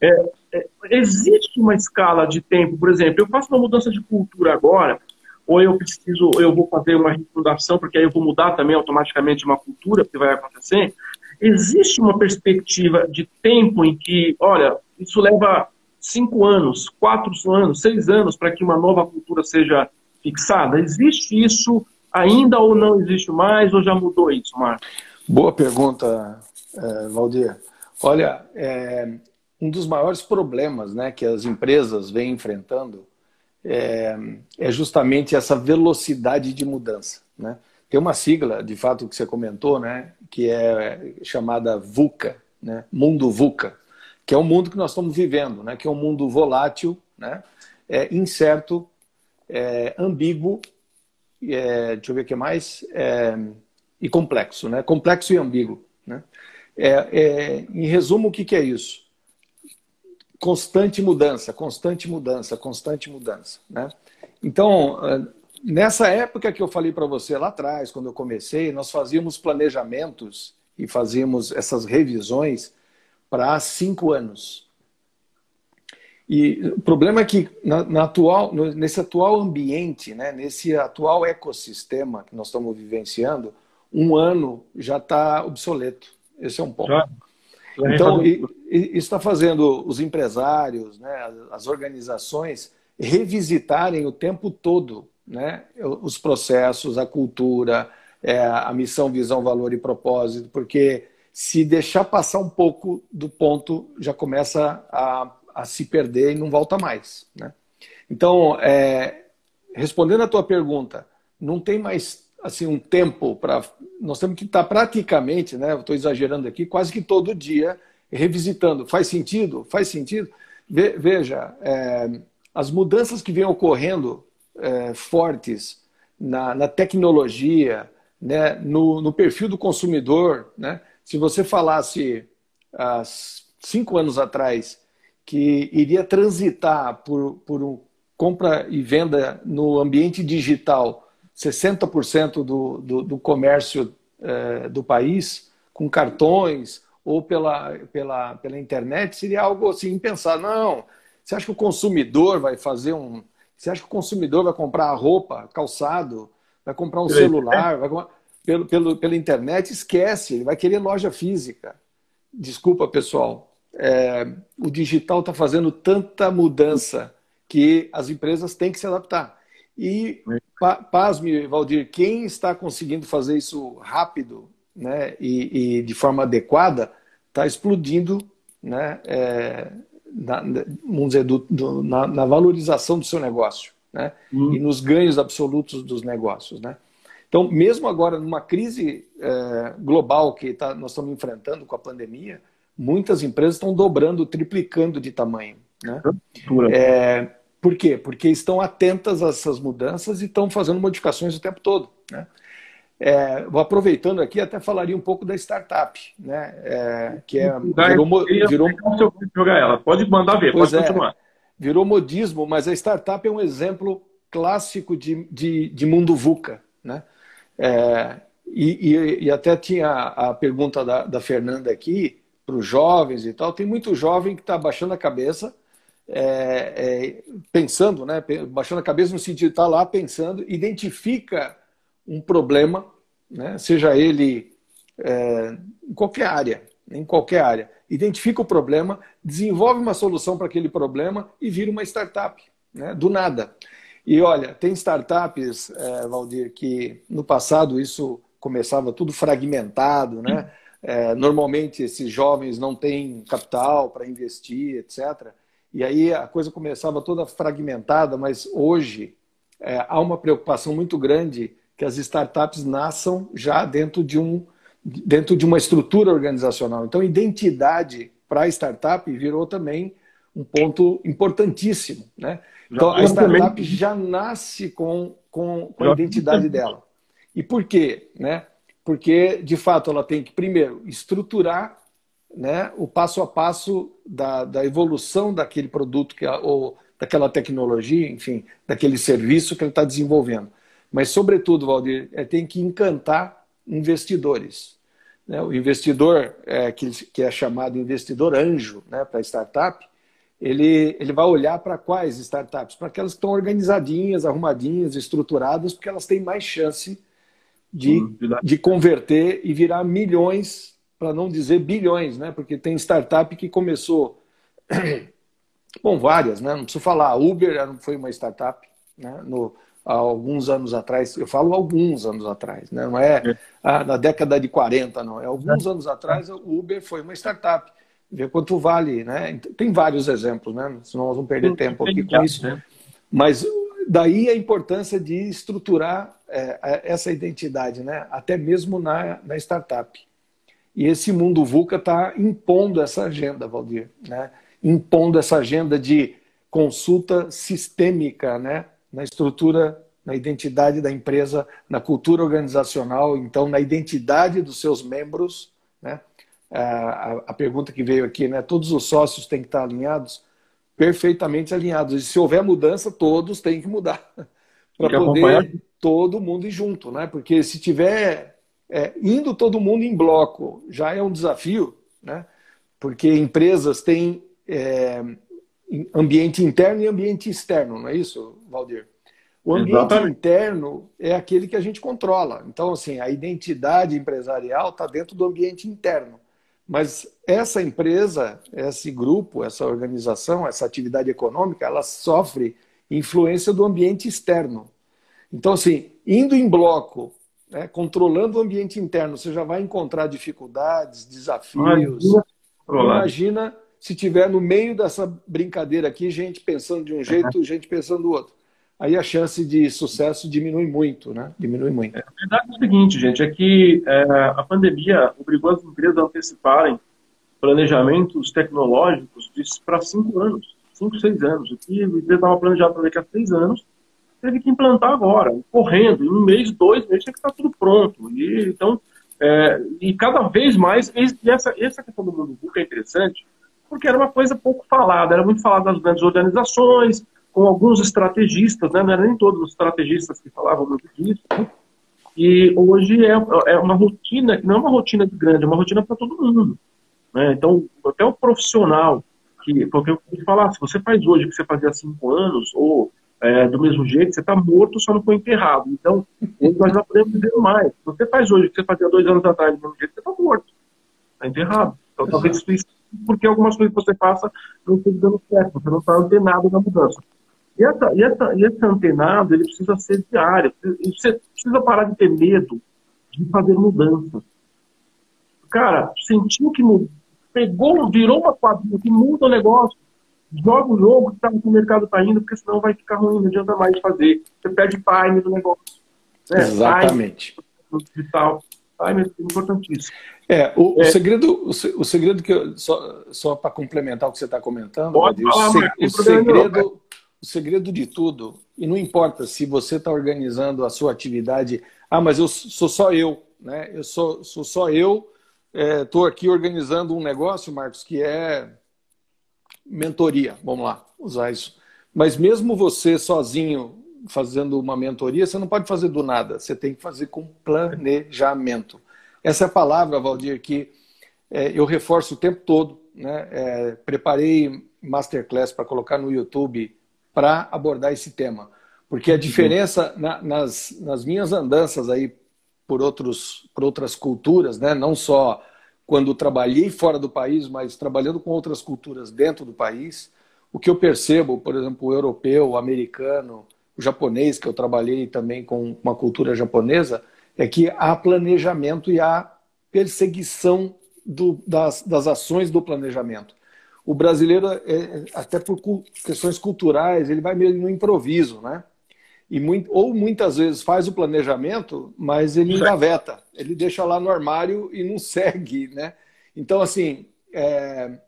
É, é, existe uma escala de tempo, por exemplo, eu faço uma mudança de cultura agora, ou eu preciso, eu vou fazer uma refundação, porque aí eu vou mudar também automaticamente uma cultura, que vai acontecer. Existe uma perspectiva de tempo em que, olha, isso leva cinco anos, quatro anos, seis anos para que uma nova cultura seja fixada? Existe isso ainda ou não existe mais, ou já mudou isso, Marcos? Boa pergunta, é, Valdir. Olha, é, um dos maiores problemas né, que as empresas vêm enfrentando é, é, justamente essa velocidade de mudança. Né? Tem uma sigla, de fato, que você comentou, né, que é chamada VUCA, né, Mundo VUCA, que é o mundo que nós estamos vivendo, né, que é um mundo volátil, né, é, incerto, é, ambíguo, é, deixa eu ver o que mais, é, e complexo, né, complexo e ambíguo. Né? É, é, em resumo, o que, que é isso? Constante mudança, constante mudança, constante mudança. Né? Então, ah, nessa época que eu falei para você lá atrás, quando eu comecei, nós fazíamos planejamentos e fazíamos essas revisões para cinco anos. E o problema é que na, na, atual, nesse atual ambiente, né, nesse atual ecossistema que nós estamos vivenciando, um ano já está obsoleto. Esse é um ponto. Já. Então, isso está fazendo os empresários, né, as organizações, revisitarem o tempo todo né, os processos, a cultura, é, a missão, visão, valor e propósito, porque se deixar passar um pouco do ponto, já começa a, a se perder e não volta mais. Né? Então, é, respondendo a tua pergunta, não tem mais assim um tempo para nós temos que estar praticamente, né? Estou exagerando aqui, quase que todo dia revisitando. Faz sentido? Faz sentido? veja, é, as mudanças que vêm ocorrendo é, fortes na, na tecnologia, né, no, no, perfil do consumidor, né? Se você falasse há cinco anos atrás que iria transitar por, por um compra e venda no ambiente digital 60% do, do, do comércio é, do país com cartões ou pela, pela, pela internet, seria algo assim impensado. Não, você acha que o consumidor vai fazer um. Você acha que o consumidor vai comprar roupa, calçado, vai comprar um celular, vai comprar, pelo, pelo, pela internet? Esquece, ele vai querer loja física. Desculpa, pessoal. É, o digital está fazendo tanta mudança que as empresas têm que se adaptar. E, pasme, Valdir, quem está conseguindo fazer isso rápido né, e, e de forma adequada está explodindo né, é, na, vamos dizer, do, do, na, na, valorização do seu negócio né, hum. e nos ganhos absolutos dos negócios. Né? Então, mesmo agora, numa crise é, global que tá, nós estamos enfrentando com a pandemia, muitas empresas estão dobrando, triplicando de tamanho. Né? É, por quê? Porque estão atentas a essas mudanças e estão fazendo modificações o tempo todo. Né? É, aproveitando aqui, até falaria um pouco da startup, né? É, que é, virou, virou... jogar ela. Pode mandar ver, pois pode é, continuar. Virou modismo, mas a startup é um exemplo clássico de, de, de mundo VUCA. Né? É, e, e, e, até tinha a pergunta da, da Fernanda aqui, para os jovens e tal. Tem muito jovem que está baixando a cabeça é, é, pensando, né, baixando a cabeça no sentido de estar tá lá pensando, identifica um problema, né, seja ele é, em qualquer área, em qualquer área, identifica o problema, desenvolve uma solução para aquele problema e vira uma startup, né, do nada. E olha, tem startups, é, Valdir, que no passado isso começava tudo fragmentado, né? É, normalmente esses jovens não têm capital para investir, etc. E aí a coisa começava toda fragmentada, mas hoje é, há uma preocupação muito grande que as startups nasçam já dentro de, um, dentro de uma estrutura organizacional. Então, identidade para a startup virou também um ponto importantíssimo. Né? Então, a startup já nasce com, com, com a identidade dela. E por quê? Né? Porque, de fato, ela tem que, primeiro, estruturar né, o passo a passo da, da evolução daquele produto que, ou daquela tecnologia, enfim, daquele serviço que ele está desenvolvendo. Mas, sobretudo, Valdir, é, tem que encantar investidores. né, o investidor é, que, que é chamado investidor anjo né, para startup, ele, ele vai olhar para quais startups? Para aquelas que estão organizadinhas, arrumadinhas, estruturadas, porque elas têm mais chance de, hum, de converter e virar milhões, para não dizer bilhões, né? Porque tem startup que começou. [clears throat] Bom, várias, né? Não preciso falar. A Uber foi uma startup, né? No, há alguns anos atrás, eu falo alguns anos atrás, né? não é, é. Ah, na década de 40, não, é alguns é. anos atrás o Uber foi uma startup ver quanto vale, né? Tem vários exemplos, né? Senão nós vamos perder tempo aqui com isso. Né? Mas daí a importância de estruturar é, essa identidade, né? Até mesmo na, na startup. E esse mundo VUCA está impondo essa agenda, Valdir, né? Impondo essa agenda de consulta sistêmica, né? Na estrutura, na identidade da empresa, na cultura organizacional, então na identidade dos seus membros, né? a, a, pergunta que veio aqui, né? Todos os sócios têm que estar alinhados? Perfeitamente alinhados. E se houver mudança, todos têm que mudar. [laughs] Para poder acompanhar. todo mundo ir junto, né? Porque se tiver é, indo todo mundo em bloco, já é um desafio, né? Porque empresas têm é, ambiente interno e ambiente externo, não é isso, Valdir? O ambiente Exatamente. interno é aquele que a gente controla. Então, assim, a identidade empresarial está dentro do ambiente interno. Mas essa empresa, esse grupo, essa organização, essa atividade econômica, ela sofre influência do ambiente externo. Então, assim, indo em bloco, né, controlando o ambiente interno, você já vai encontrar dificuldades, desafios. Imagina se tiver no meio dessa brincadeira aqui, gente pensando de um jeito, gente pensando do outro aí a chance de sucesso diminui muito, né? Diminui muito. É, a verdade é o seguinte, gente, é que é, a pandemia obrigou as empresas a anteciparem planejamentos tecnológicos para cinco anos, cinco, seis anos. O que a empresa estava planejado para daqui a seis anos, teve que implantar agora, correndo. Em um mês, dois meses, tinha que estar tudo pronto. E, então, é, e cada vez mais, e essa, essa questão do mundo público é interessante, porque era uma coisa pouco falada, era muito falada nas grandes organizações, com alguns estrategistas, né? não eram nem todos os estrategistas que falavam muito disso, e hoje é, é uma rotina, que não é uma rotina grande, é uma rotina para todo mundo. Né? Então, até o profissional, que, porque eu falar, se você faz hoje o que você fazia há cinco anos, ou é, do mesmo jeito, você está morto, só não foi enterrado. Então, nós já podemos dizer mais. Se você faz hoje o que você fazia dois anos atrás do mesmo jeito, você está morto. Está enterrado. Então, talvez isso porque algumas coisas que você faça não estão dando certo, você não está antenado na mudança. E, essa, e, essa, e esse antenado, ele precisa ser diário. Você precisa parar de ter medo de fazer mudanças. Cara, sentiu que mudou, pegou, virou uma quadrilha que muda o negócio, joga o jogo que, tá, que o mercado está indo, porque senão vai ficar ruim, não adianta mais fazer. Você perde time do negócio. Né? Exatamente. Time digital. Time é importantíssimo. É, o, é. o segredo, o, segredo que eu, só, só para complementar o que você está comentando, Pode falar, o, o segredo, o segredo de tudo, e não importa se você está organizando a sua atividade, ah, mas eu sou só eu, né? Eu sou, sou só eu, estou é, aqui organizando um negócio, Marcos, que é mentoria, vamos lá, usar isso. Mas mesmo você sozinho fazendo uma mentoria, você não pode fazer do nada, você tem que fazer com planejamento. Essa é a palavra, Valdir, que é, eu reforço o tempo todo. Né? É, preparei masterclass para colocar no YouTube para abordar esse tema. Porque a diferença na, nas, nas minhas andanças aí por, outros, por outras culturas, né? não só quando trabalhei fora do país, mas trabalhando com outras culturas dentro do país, o que eu percebo, por exemplo, o europeu, o americano, o japonês, que eu trabalhei também com uma cultura japonesa, é que há planejamento e há perseguição do, das, das ações do planejamento o brasileiro, é, é, até por questões culturais, ele vai meio no improviso, né? E muito, ou muitas vezes faz o planejamento, mas ele engaveta, ele deixa lá no armário e não segue, né? Então, assim, é,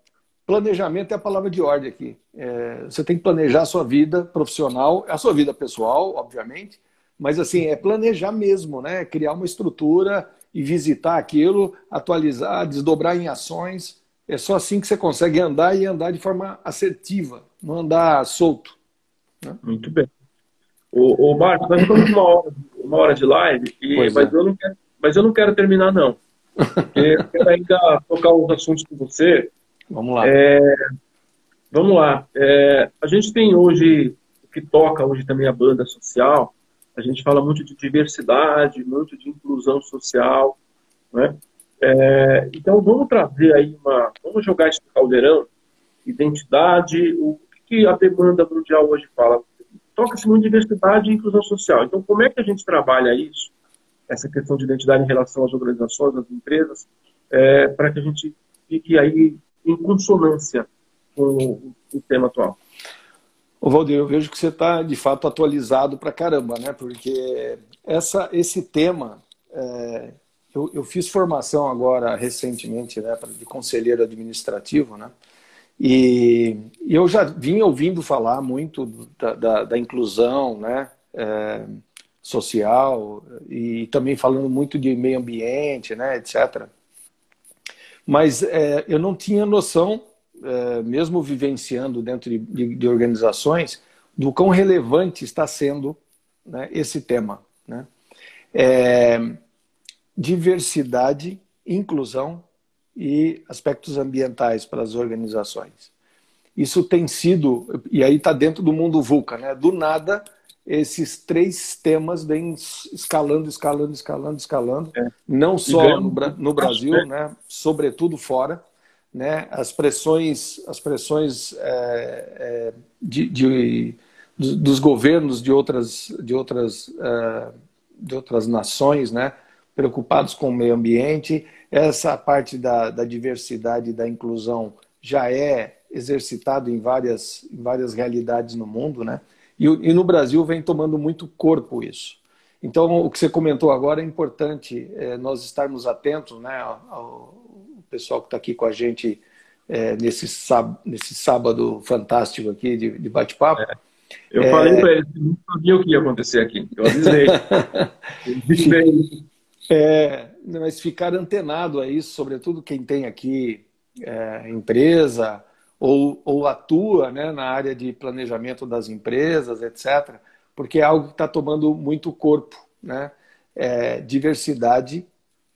planejamento é a palavra de ordem aqui. É, você tem que planejar a sua vida profissional, a sua vida pessoal, obviamente, mas assim, é planejar mesmo, né? Criar uma estrutura e visitar aquilo, atualizar, desdobrar em ações é só assim que você consegue andar e andar de forma assertiva, não andar solto. Né? Muito bem. O, o Marcos, nós estamos uma hora, uma hora de live, e, mas, é. eu não quero, mas eu não quero terminar, não. porque eu [laughs] quero ainda tocar os assuntos com você. Vamos lá. É, vamos lá. É, a gente tem hoje, o que toca hoje também a banda social, a gente fala muito de diversidade, muito de inclusão social, né? É, então vamos trazer aí uma, vamos jogar isso no caldeirão, identidade, o que a demanda mundial hoje fala. Toca-se muito diversidade e inclusão social. Então como é que a gente trabalha isso, essa questão de identidade em relação às organizações, às empresas, é, para que a gente fique aí em consonância com o, o tema atual? Ô Valdir, eu vejo que você está de fato atualizado para caramba, né? Porque essa, esse tema, é, eu, eu, fiz formação agora recentemente, né, de conselheiro administrativo, né? E, eu já vinha ouvindo falar muito da, da, da inclusão, né? É, social e também falando muito de meio ambiente, né, etc. Mas é, eu não tinha noção é, mesmo vivenciando dentro de, de, de, organizações, do quão relevante está sendo né, esse tema. Né? É, diversidade, inclusão e aspectos ambientais para as organizações. Isso tem sido, e aí está dentro do mundo VUCA, né? do nada esses três temas vêm escalando, escalando, escalando, escalando, é. não só no, no Brasil, né? sobretudo fora, né, as pressões, as pressões é, é, de, de, dos governos de outras, de outras, é, de outras nações, né, preocupados com o meio ambiente. Essa parte da, da diversidade e da inclusão já é exercitado em várias, em várias realidades no mundo, né? E, e, no Brasil vem tomando muito corpo isso. Então, o que você comentou agora é importante é, nós estarmos atentos né, ao, pessoal que está aqui com a gente é, nesse, sábado, nesse sábado fantástico aqui de, de bate-papo. É. Eu é... falei para eles que não sabia o que ia acontecer aqui. Eu avisei. [laughs] é, mas ficar antenado a isso, sobretudo quem tem aqui é, empresa ou, ou atua né, na área de planejamento das empresas, etc., porque é algo que está tomando muito corpo. Né? É, diversidade,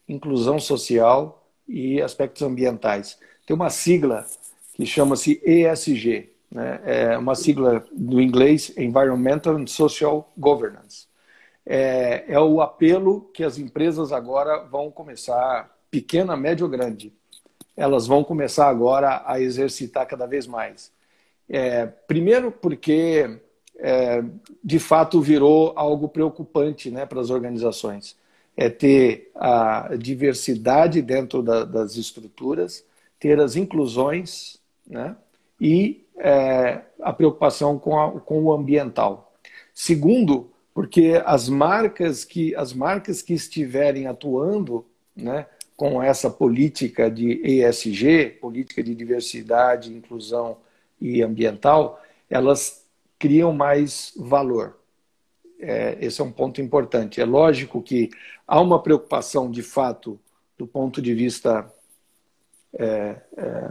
inclusão social e aspectos ambientais. Tem uma sigla que chama-se ESG, né? é uma sigla do inglês Environmental and Social Governance. É, é o apelo que as empresas agora vão começar, pequena, média ou grande, elas vão começar agora a exercitar cada vez mais. É, primeiro porque, é, de fato, virou algo preocupante né, para as organizações é ter a diversidade dentro da, das estruturas, ter as inclusões né? e é, a preocupação com, a, com o ambiental. Segundo, porque as marcas que, as marcas que estiverem atuando né, com essa política de ESG, política de diversidade, inclusão e ambiental, elas criam mais valor. É, esse é um ponto importante. É lógico que há uma preocupação, de fato, do ponto de vista, é, é,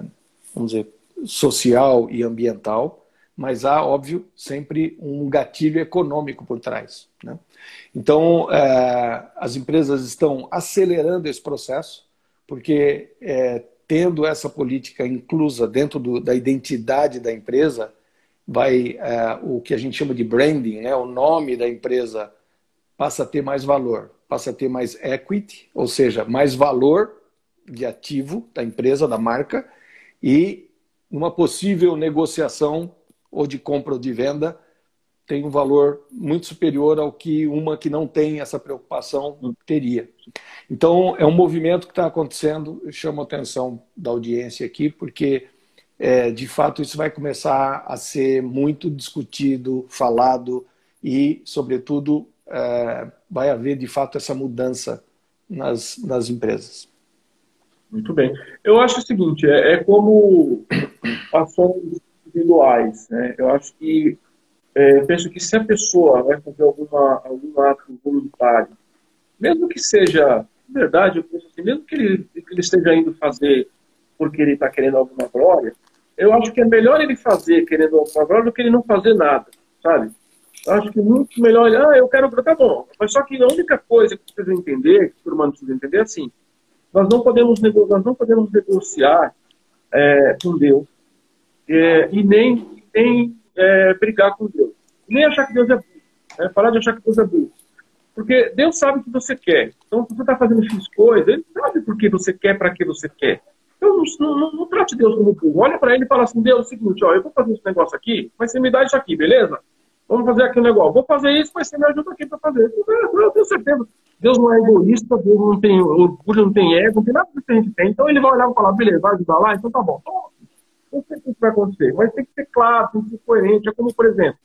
vamos dizer, social e ambiental, mas há, óbvio, sempre um gatilho econômico por trás. Né? Então, é, as empresas estão acelerando esse processo, porque é, tendo essa política inclusa dentro do, da identidade da empresa, vai é, o que a gente chama de branding, né? o nome da empresa passa a ter mais valor, passa a ter mais equity, ou seja, mais valor de ativo da empresa, da marca, e uma possível negociação ou de compra ou de venda tem um valor muito superior ao que uma que não tem essa preocupação teria. Então, é um movimento que está acontecendo, eu chamo a atenção da audiência aqui, porque é, de fato isso vai começar a ser muito discutido, falado e, sobretudo, é, vai haver de fato essa mudança nas, nas empresas. Muito bem. Eu acho o seguinte, é, é como ações individuais. Né? Eu acho que, é, penso que se a pessoa vai fazer alguma, algum ato voluntário, mesmo que seja, verdade, eu penso assim, mesmo que ele, que ele esteja indo fazer porque ele está querendo alguma glória, eu acho que é melhor ele fazer querendo agora do que ele não fazer nada, sabe? Eu acho que muito melhor ele, ah, eu quero, tá bom. Mas só que a única coisa que precisa entender, que o ser humano precisa entender é assim, nós não podemos, nós não podemos negociar é, com Deus é, e nem, nem é, brigar com Deus. Nem achar que Deus é burro. Né? Parar de achar que Deus é burro. Porque Deus sabe o que você quer. Então, se você está fazendo X coisa, Ele sabe por que você quer, para que você quer. Então, não, não, não trate Deus como burro. Olha para Ele e fala assim, Deus, é o seguinte, ó, eu vou fazer esse negócio aqui, mas você me dá isso aqui, beleza? Vamos fazer aqui um negócio. Vou fazer isso, mas você me ajuda aqui para fazer. Eu tenho certeza. Deus não é egoísta, Deus não tem orgulho, não tem ego, não tem nada que a gente tem. Então ele vai olhar e falar, beleza, vai ajudar lá? Então tá bom. Então, não sei o que vai acontecer, mas tem que ser claro, tem que ser coerente. É como, por exemplo,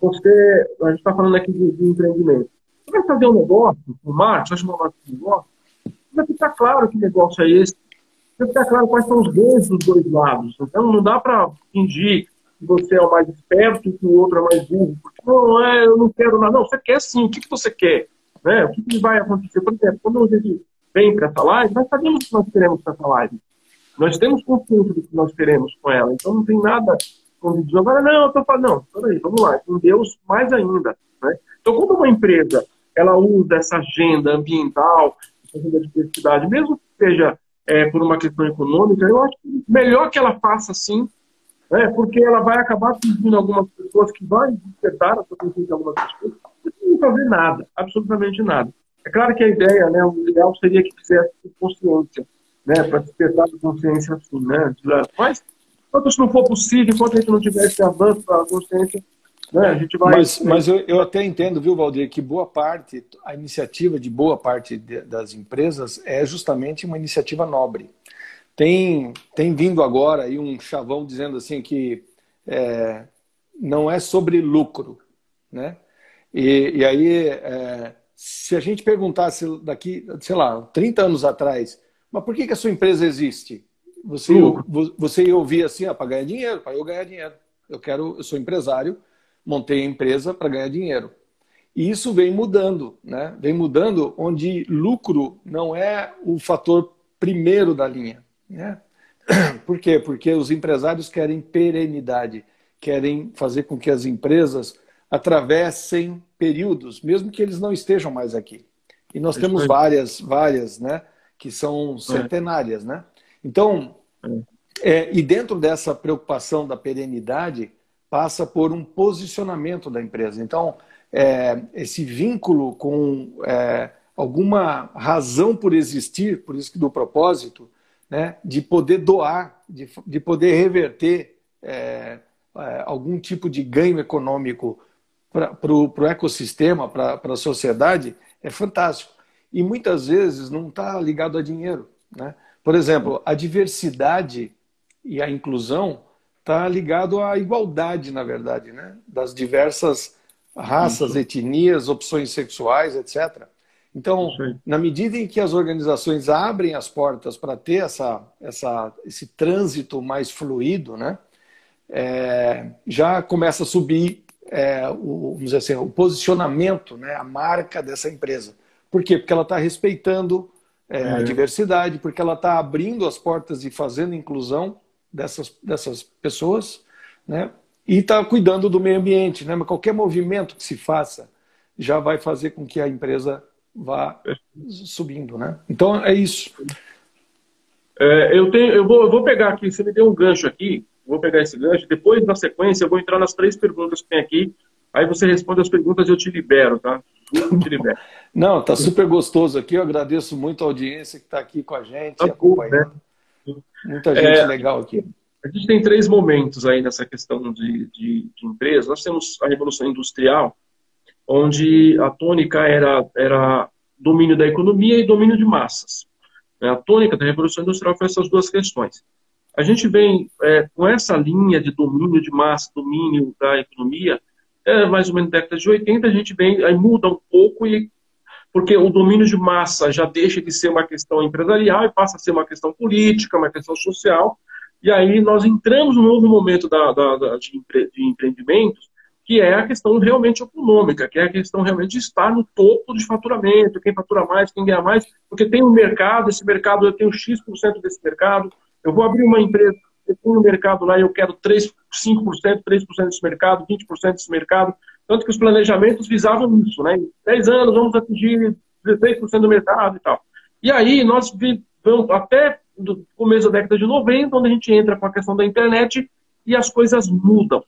você, a gente está falando aqui de, de, empreendimento. Você vai fazer um negócio, um marketing, vai chamar um marketing de negócio, vai ficar claro que negócio é esse, vai ficar claro quais são os ganhos dos dois lados. Então não dá para fingir que você é o mais esperto e que o outro é mais burro. Porque não, é, eu não quero nada. Não, você quer sim. O que, que você quer? Né? O que, que vai acontecer? Por exemplo, quando a gente vem para essa live, nós sabemos que nós queremos para essa live. Nós temos consciência do que nós queremos com ela. Então não tem nada convidado. Agora, não, eu estou falando, não, peraí, vamos lá, com Deus mais ainda. Né? Então, quando uma empresa ela usa essa agenda ambiental, essa agenda de diversidade, mesmo que seja é, por uma questão econômica, eu acho que melhor que ela faça assim, né? porque ela vai acabar atingindo algumas pessoas que vão despertar a sua consciência de algumas pessoas, sem fazer nada, absolutamente nada. É claro que a ideia, né, o ideal seria que fizesse consciência, né, para despertar a consciência assim, né? Mas, enquanto isso não for possível, enquanto a gente não tiver esse avanço para a consciência, né, a gente vai... Mas, mas eu, eu até entendo, viu, Valdir, que boa parte, a iniciativa de boa parte de, das empresas é justamente uma iniciativa nobre. Tem, tem vindo agora aí um chavão dizendo assim que é, não é sobre lucro, né? E, e aí, é, se a gente perguntasse daqui, sei lá, 30 anos atrás, mas por que, que a sua empresa existe? Você, você ia ouvir assim, ah, para ganhar dinheiro, para eu ganhar dinheiro. Eu quero, eu sou empresário, montei a empresa para ganhar dinheiro. E isso vem mudando, né? Vem mudando onde lucro não é o fator primeiro da linha, né? [clears throat] Por quê? Porque os empresários querem perenidade, querem fazer com que as empresas atravessem períodos, mesmo que eles não estejam mais aqui. E nós temos várias, várias, né, que são é. centenárias, né? Então, é. é, e dentro dessa preocupação da perenidade, passa por um posicionamento da empresa. Então, é, esse vínculo com é, alguma razão por existir, por isso que do propósito, né, de poder doar, de, de poder reverter é, é algum tipo de ganho econômico para o ecossistema, para a sociedade, é fantástico. E muitas vezes não está ligado a dinheiro. Né? Por exemplo, a diversidade e a inclusão está ligado à igualdade, na verdade, né? das diversas raças, uhum. etnias, opções sexuais, etc. Então, na medida em que as organizações abrem as portas para ter essa, essa, esse trânsito mais fluido, né? É, já começa a subir é, o, vamos dizer assim, o posicionamento, né, a marca dessa empresa. Por quê? Porque ela está respeitando é, é. a diversidade, porque ela está abrindo as portas e fazendo inclusão dessas, dessas pessoas, né? E está cuidando do meio ambiente, né? Mas qualquer movimento que se faça já vai fazer com que a empresa vá subindo, né? Então é isso. É, eu tenho, eu vou, eu vou pegar aqui. Você me deu um gancho aqui vou pegar esse gancho. Depois, na sequência, eu vou entrar nas três perguntas que tem aqui. Aí você responde as perguntas e eu te libero, tá? Eu te libero. [laughs] Não, tá super gostoso aqui. Eu agradeço muito a audiência que está aqui com a gente, tá acompanhando. Né? Muita gente é, legal aqui. A gente tem três momentos aí nessa questão de, de, de empresa. Nós temos a Revolução Industrial, onde a tônica era, era domínio da economia e domínio de massas. A tônica da Revolução Industrial foi essas duas questões. A gente vem é, com essa linha de domínio de massa, domínio da economia, é, mais ou menos década de 80, a gente vem, aí muda um pouco, e, porque o domínio de massa já deixa de ser uma questão empresarial e passa a ser uma questão política, uma questão social, e aí nós entramos num novo momento da, da, da de, empre, de empreendimentos, que é a questão realmente econômica, que é a questão realmente de estar no topo de faturamento, quem fatura mais, quem ganha mais, porque tem um mercado, esse mercado, eu tenho X% desse mercado, eu vou abrir uma empresa, eu tenho no mercado lá, eu quero 3, 5%, 3% desse mercado, 20% desse mercado. Tanto que os planejamentos visavam isso, né? Em 10 anos vamos atingir 16% do mercado e tal. E aí nós até o começo da década de 90, onde a gente entra com a questão da internet e as coisas mudam.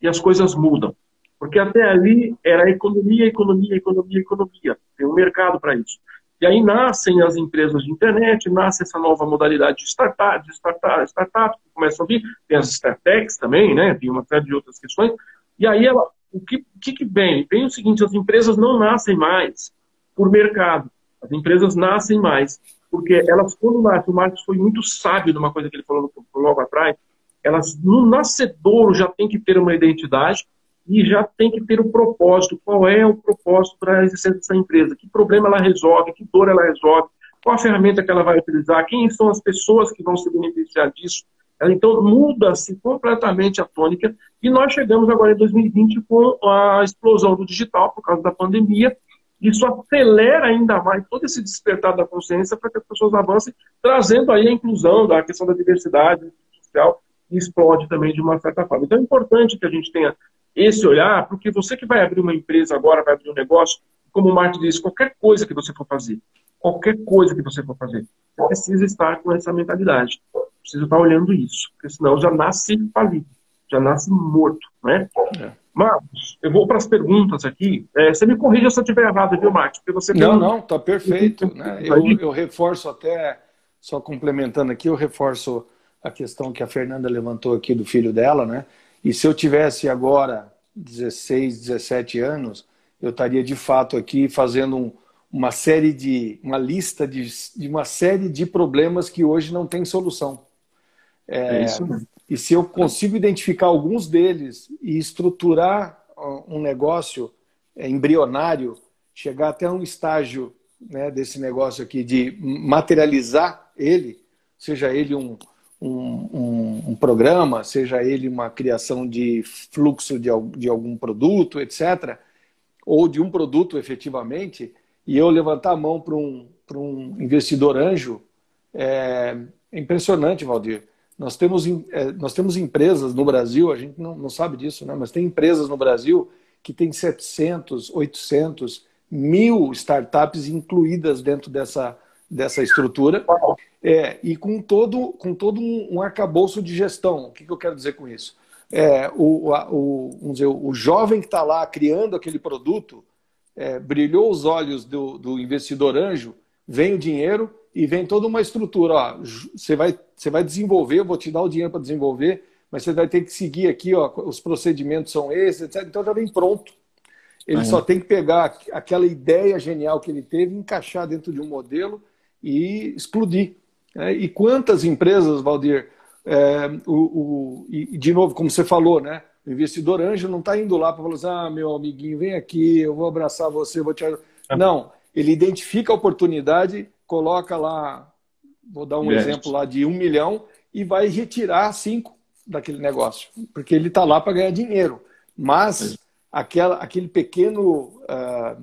E as coisas mudam. Porque até ali era economia, economia, economia, economia. Tem um mercado para isso. E aí nascem as empresas de internet, nasce essa nova modalidade de startup, de startup, startup que começam a vir, tem as startups também, né? Tem uma série de outras questões. E aí ela, o que, que, que vem? Vem o seguinte, as empresas não nascem mais por mercado. As empresas nascem mais porque elas, quando nascem, o Marcos foi muito sábio numa coisa que ele falou logo atrás, elas no nascedouro já tem que ter uma identidade e já tem que ter o um propósito. Qual é o propósito para a existência dessa empresa? Que problema ela resolve? Que dor ela resolve? Qual a ferramenta que ela vai utilizar? Quem são as pessoas que vão se beneficiar disso? Então, muda-se completamente a tônica. E nós chegamos agora em 2020 com a explosão do digital por causa da pandemia. Isso acelera ainda mais todo esse despertar da consciência para que as pessoas avancem, trazendo aí a inclusão da questão da diversidade social e explode também de uma certa forma. Então é importante que a gente tenha esse olhar, porque você que vai abrir uma empresa agora, vai abrir um negócio, como o Martin disse, qualquer coisa que você for fazer, qualquer coisa que você for fazer, você precisa estar com essa mentalidade. Precisa estar olhando isso, porque senão já nasce falido, já nasce morto, né? É. Marcos, eu vou para as perguntas aqui. É, você me corrija se eu estiver errado, viu, Marcos? Porque você não, não, está perfeito. [laughs] Né? Eu, eu reforço até, só complementando aqui, eu reforço a questão que a Fernanda levantou aqui do filho dela, né? E se eu tivesse agora 16, 17 anos, eu estaria de fato aqui fazendo um, uma série de, uma lista de, de, uma série de problemas que hoje não tem solução. É, é isso mesmo. E se eu consigo identificar alguns deles e estruturar um negócio é, embrionário, chegar até um estágio né, desse negócio aqui de materializar ele, seja ele um, um, um, um, programa, seja ele uma criação de fluxo de, de algum produto, etc., ou de um produto efetivamente, e eu levantar a mão para um, um investidor anjo, é, é impressionante, Valdir. Nós temos, é, nós temos empresas no Brasil, a gente não, não sabe disso, né? mas tem empresas no Brasil que tem 700, 800, mil startups incluídas dentro dessa, dessa estrutura é, e com todo, com todo um, um arcabouço de gestão. O que, que eu quero dizer com isso? É, o, o, vamos dizer, o jovem que está lá criando aquele produto é, brilhou os olhos do, do investidor anjo, vem o dinheiro, e vem toda uma estrutura. Ó, você, vai, você vai desenvolver, eu vou te dar o dinheiro para desenvolver, mas você vai ter que seguir aqui, ó, os procedimentos são esses, etc. Então já vem pronto. Ele só tem que pegar aquela ideia genial que ele teve, encaixar dentro de um modelo e explodir. Né? E quantas empresas, Valdir, é, o, o, e de novo, como você falou, né? O investidor anjo não está indo lá para falar assim, ah, meu amiguinho, vem aqui, eu vou abraçar você, vou te Não, ele identifica a oportunidade, coloca lá, vou dar um exemplo lá de um milhão e vai retirar cinco daquele negócio, porque ele está lá para ganhar dinheiro. Mas aquela, aquele pequeno, uh,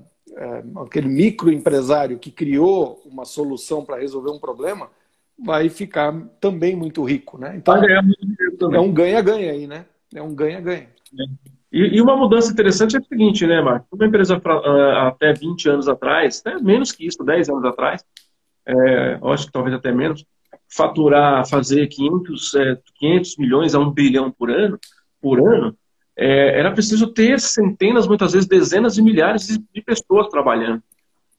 aquele microempresário que criou uma solução para resolver um problema, vai ficar também muito rico, né? Então é um ganha-ganha aí, né? É um ganha-ganha. E, uma mudança interessante é o seguinte, né, Marco? Uma empresa uh, até 20 anos atrás, né, menos que isso, 10 anos atrás, é, acho que talvez até menos, faturar, fazer 500, é, 500 milhões a 1 bilhão por ano, por ano é, era preciso ter centenas, muitas vezes dezenas de milhares de, pessoas trabalhando.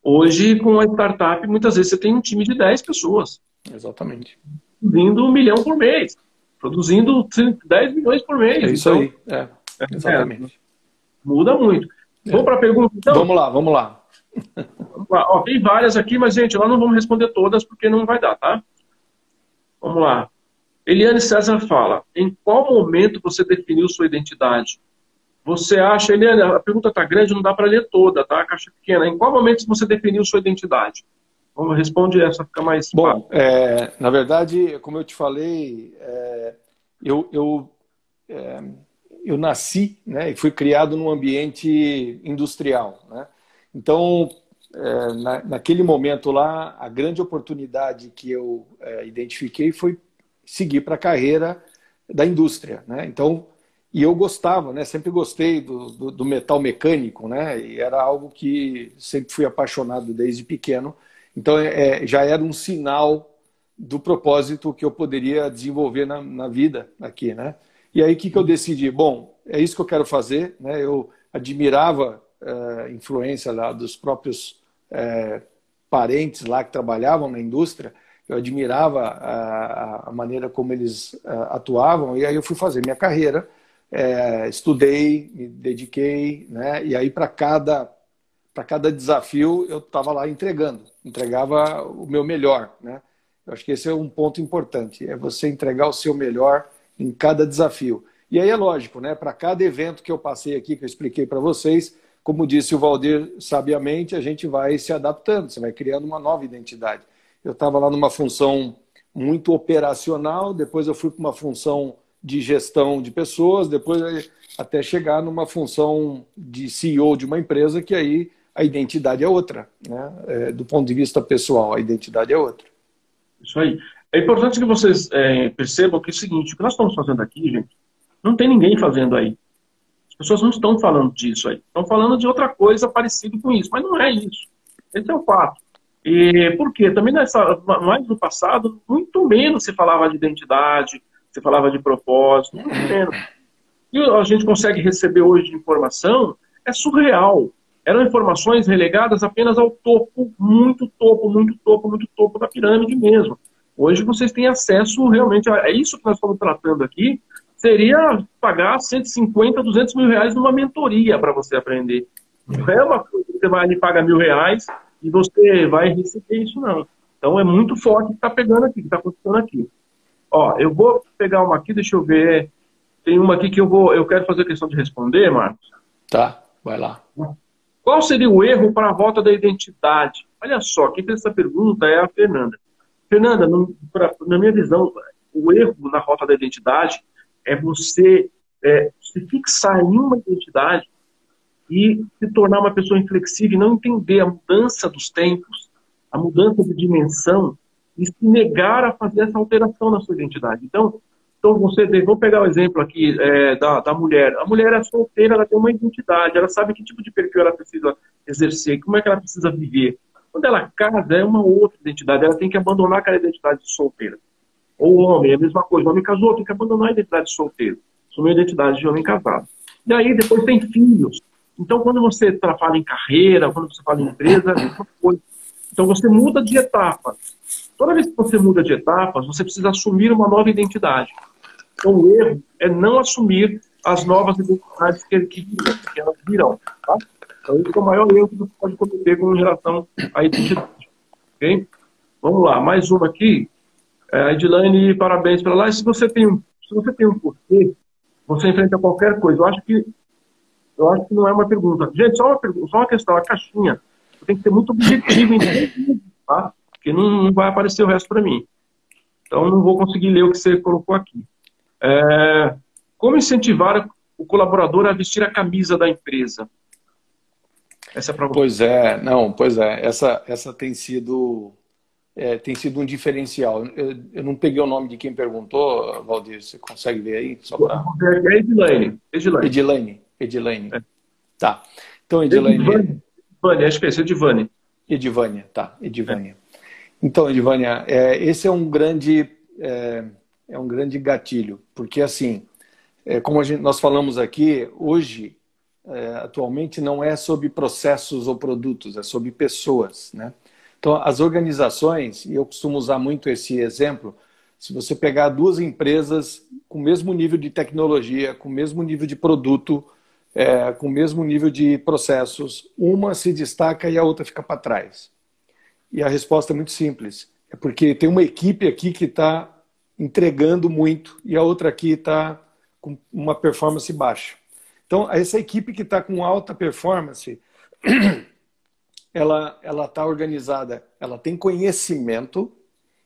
Hoje, com a startup, muitas vezes você tem um time de 10 pessoas. Exatamente. Produzindo um milhão por mês. Produzindo 10 milhões por mês. É isso então, aí. É, é exatamente. muda muito. Vamos para a pergunta, então? Vamos lá, vamos lá. Ó, tem várias aqui, mas, gente, nós não vamos responder todas porque não vai dar, tá? Vamos lá. Eliane César fala: em qual momento você definiu sua identidade? Você acha, Eliane, a pergunta está grande, não dá para ler toda, tá? A caixa pequena. Em qual momento você definiu sua identidade? Vamos responder essa, fica mais. Bom, é, na verdade, como eu te falei, é, eu, eu, é, eu nasci né, e fui criado num ambiente industrial. Né? Então, é, na, naquele momento lá, a grande oportunidade que eu é, identifiquei foi seguir para a carreira da indústria, né? Então, e eu gostava, né? Sempre gostei do, do, do, metal mecânico, né? E era algo que sempre fui apaixonado desde pequeno. Então é, já era um sinal do propósito que eu poderia desenvolver na, na vida aqui, né? E aí o que, que eu decidi? Bom, é isso que eu quero fazer, né? Eu admirava a uh, influência lá dos próprios uh, parentes lá que trabalhavam na indústria, eu admirava a, a maneira como eles uh, atuavam, e aí eu fui fazer minha carreira, é, estudei, me dediquei, né? E aí para cada cada desafio eu estava lá entregando, entregava o meu melhor, né? Eu acho que esse é um ponto importante, é você entregar o seu melhor em cada desafio. E aí é lógico, né? Para cada evento que eu passei aqui, que eu expliquei para vocês, como disse o Valdir sabiamente, a gente vai se adaptando, você vai criando uma nova identidade. Eu estava lá numa função muito operacional, depois eu fui para uma função de gestão de pessoas, depois até chegar numa função de CEO de uma empresa, que aí a identidade é outra, né? É, do ponto de vista pessoal, a identidade é outra. Isso aí. É importante que vocês é, percebam que é o seguinte, o que nós estamos fazendo aqui, gente, não tem ninguém fazendo aí. As pessoas não estão falando disso aí. Estão falando de outra coisa parecida com isso, mas não é isso. Esse é o fato. E por quê? Também nessa, mais no passado, muito menos se falava de identidade, se falava de propósito, muito menos. E a gente consegue receber hoje de informação é surreal. Eram informações relegadas apenas ao topo, muito topo, muito topo, muito topo da pirâmide mesmo. Hoje vocês têm acesso realmente a é isso que nós estamos tratando aqui, seria pagar 150, 200 mil reais numa mentoria para você aprender. Não é uma coisa que você vai ali paga mil reais e você vai receber isso, não. Então é muito forte o que está pegando aqui, que está acontecendo aqui. Ó, eu vou pegar uma aqui, deixa eu ver. Tem uma aqui que eu vou, eu quero fazer a questão de responder, Marcos. Tá, vai lá. Qual seria o erro para a volta da identidade? Olha só, quem fez essa pergunta é a Fernanda. Fernanda, pra, na minha visão, o erro na rota da identidade é você é, se fixar em uma identidade e se tornar uma pessoa inflexível e não entender a mudança dos tempos, a mudança de dimensão e se negar a fazer essa alteração na sua identidade. Então, então você vamos pegar o exemplo aqui é, da, da mulher. A mulher é solteira, ela tem uma identidade, ela sabe que tipo de perfil ela precisa exercer, como é que ela precisa viver. Quando ela casa, é uma outra identidade, ela tem que abandonar aquela identidade de solteira. Ou o homem, é a mesma coisa. O homem casou, tem que abandonar a identidade de solteiro. Assumiu a identidade de homem casado. E aí, depois tem filhos. Então, quando você fala em carreira, quando você fala em empresa, é. Então, você muda de etapa. Toda vez que você muda de etapas, você precisa assumir uma nova identidade. Então, o erro é não assumir as novas identidades que, que, que elas virão. Tá? Então, esse é o maior erro que você pode cometer com relação à identidade. Ok? Vamos lá, mais uma aqui. É, Edilane, parabéns pela live. Se você tem um, se você tem um porquê, você enfrenta qualquer coisa. Eu acho que eu acho que não é uma pergunta. Gente, só uma pergunta, só uma questão, a caixinha. Tem que ser muito objetivo em tá? Porque não, não vai aparecer o resto para mim. Então não vou conseguir ler o que você colocou aqui. É, como incentivar o colaborador a vestir a camisa da empresa? Essa é para você. Pois é, não, pois é. Essa, essa tem sido é, tem sido um diferencial. Eu, eu, não peguei o nome de quem perguntou, Valdir, você consegue ver aí? Só pra... É Edilane. Edilane. Edilane. Edilane. É. Tá. Então, Edilane. Edivane, acho que é Edivane. Edivânia, tá. Edivânia. É. Então, Edivânia, é, esse é um grande é, é, um grande gatilho, porque assim, é, como gente, nós falamos aqui, hoje, é, atualmente, não é sobre processos ou produtos, é sobre pessoas, né? Então, as organizações, e eu costumo usar muito esse exemplo, se você pegar duas empresas com o mesmo nível de tecnologia, com o mesmo nível de produto, é, com o mesmo nível de processos, uma se destaca e a outra fica para trás. E a resposta é muito simples. É porque tem uma equipe aqui que está entregando muito e a outra aqui está com uma performance baixa. Então, essa equipe que está com alta performance, [clears throat] ela está organizada, ela tem conhecimento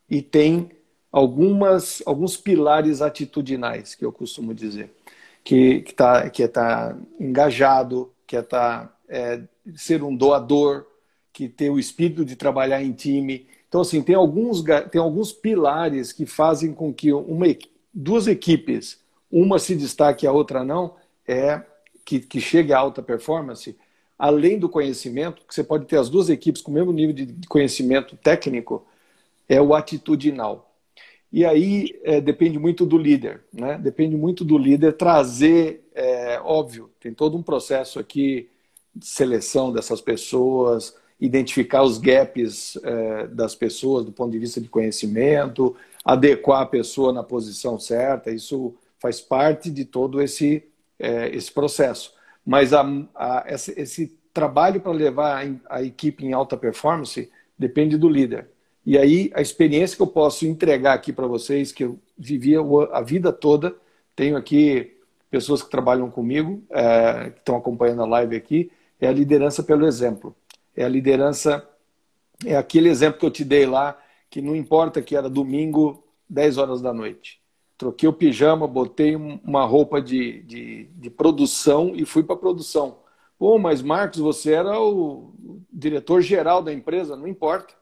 e tem algumas alguns pilares atitudinais que eu costumo dizer que que está que é tá engajado, que é tá é, ser um doador, que ter o espírito de trabalhar em time. Então assim tem alguns tem alguns pilares que fazem com que uma duas equipes uma se destaque e a outra não é que, que chegue a alta performance além do conhecimento, que você pode ter as duas equipes com o mesmo nível de conhecimento técnico, é o atitudinal. E aí é, depende muito do líder, né? Depende muito do líder trazer, é, óbvio, tem todo um processo aqui de seleção dessas pessoas, identificar os gaps é, das pessoas do ponto de vista de conhecimento, adequar a pessoa na posição certa, isso faz parte de todo esse, é, esse processo. Mas a, a, esse, esse, trabalho para levar a, a equipe em alta performance depende do líder. E aí, a experiência que eu posso entregar aqui para vocês, que eu vivia a vida toda, tenho aqui pessoas que trabalham comigo, é, que estão acompanhando a live aqui, é a liderança pelo exemplo. É a liderança, é aquele exemplo que eu te dei lá, que não importa que era domingo, 10 horas da noite. Troquei o pijama, botei uma roupa de, de, de produção e fui para a produção. Pô, mas Marcos, você era o diretor geral da empresa, não importa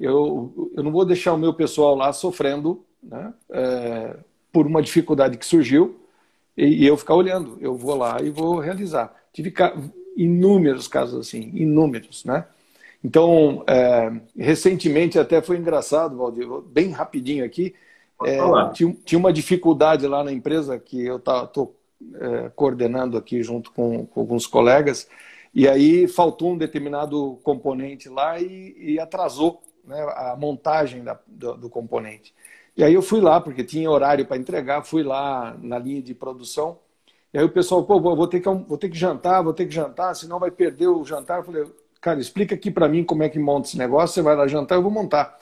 eu, eu não vou deixar o meu pessoal lá sofrendo né, é, por uma dificuldade que surgiu e, e, eu ficar olhando. Eu vou lá e vou realizar. Tive inúmeros casos assim, inúmeros, né? Então, é, recentemente até foi engraçado, Valdir, bem rapidinho aqui, é, tinha, tinha, uma dificuldade lá na empresa que eu estou é, coordenando aqui junto com, com, alguns colegas, e aí faltou um determinado componente lá e, e atrasou né, a montagem da, do, do, componente. E aí eu fui lá, porque tinha horário para entregar, fui lá na linha de produção. E aí o pessoal, pô, vou ter, que, vou ter que jantar, vou ter que jantar, senão vai perder o jantar. Eu falei, cara, explica aqui para mim como é que monta esse negócio, você vai lá jantar, eu vou montar.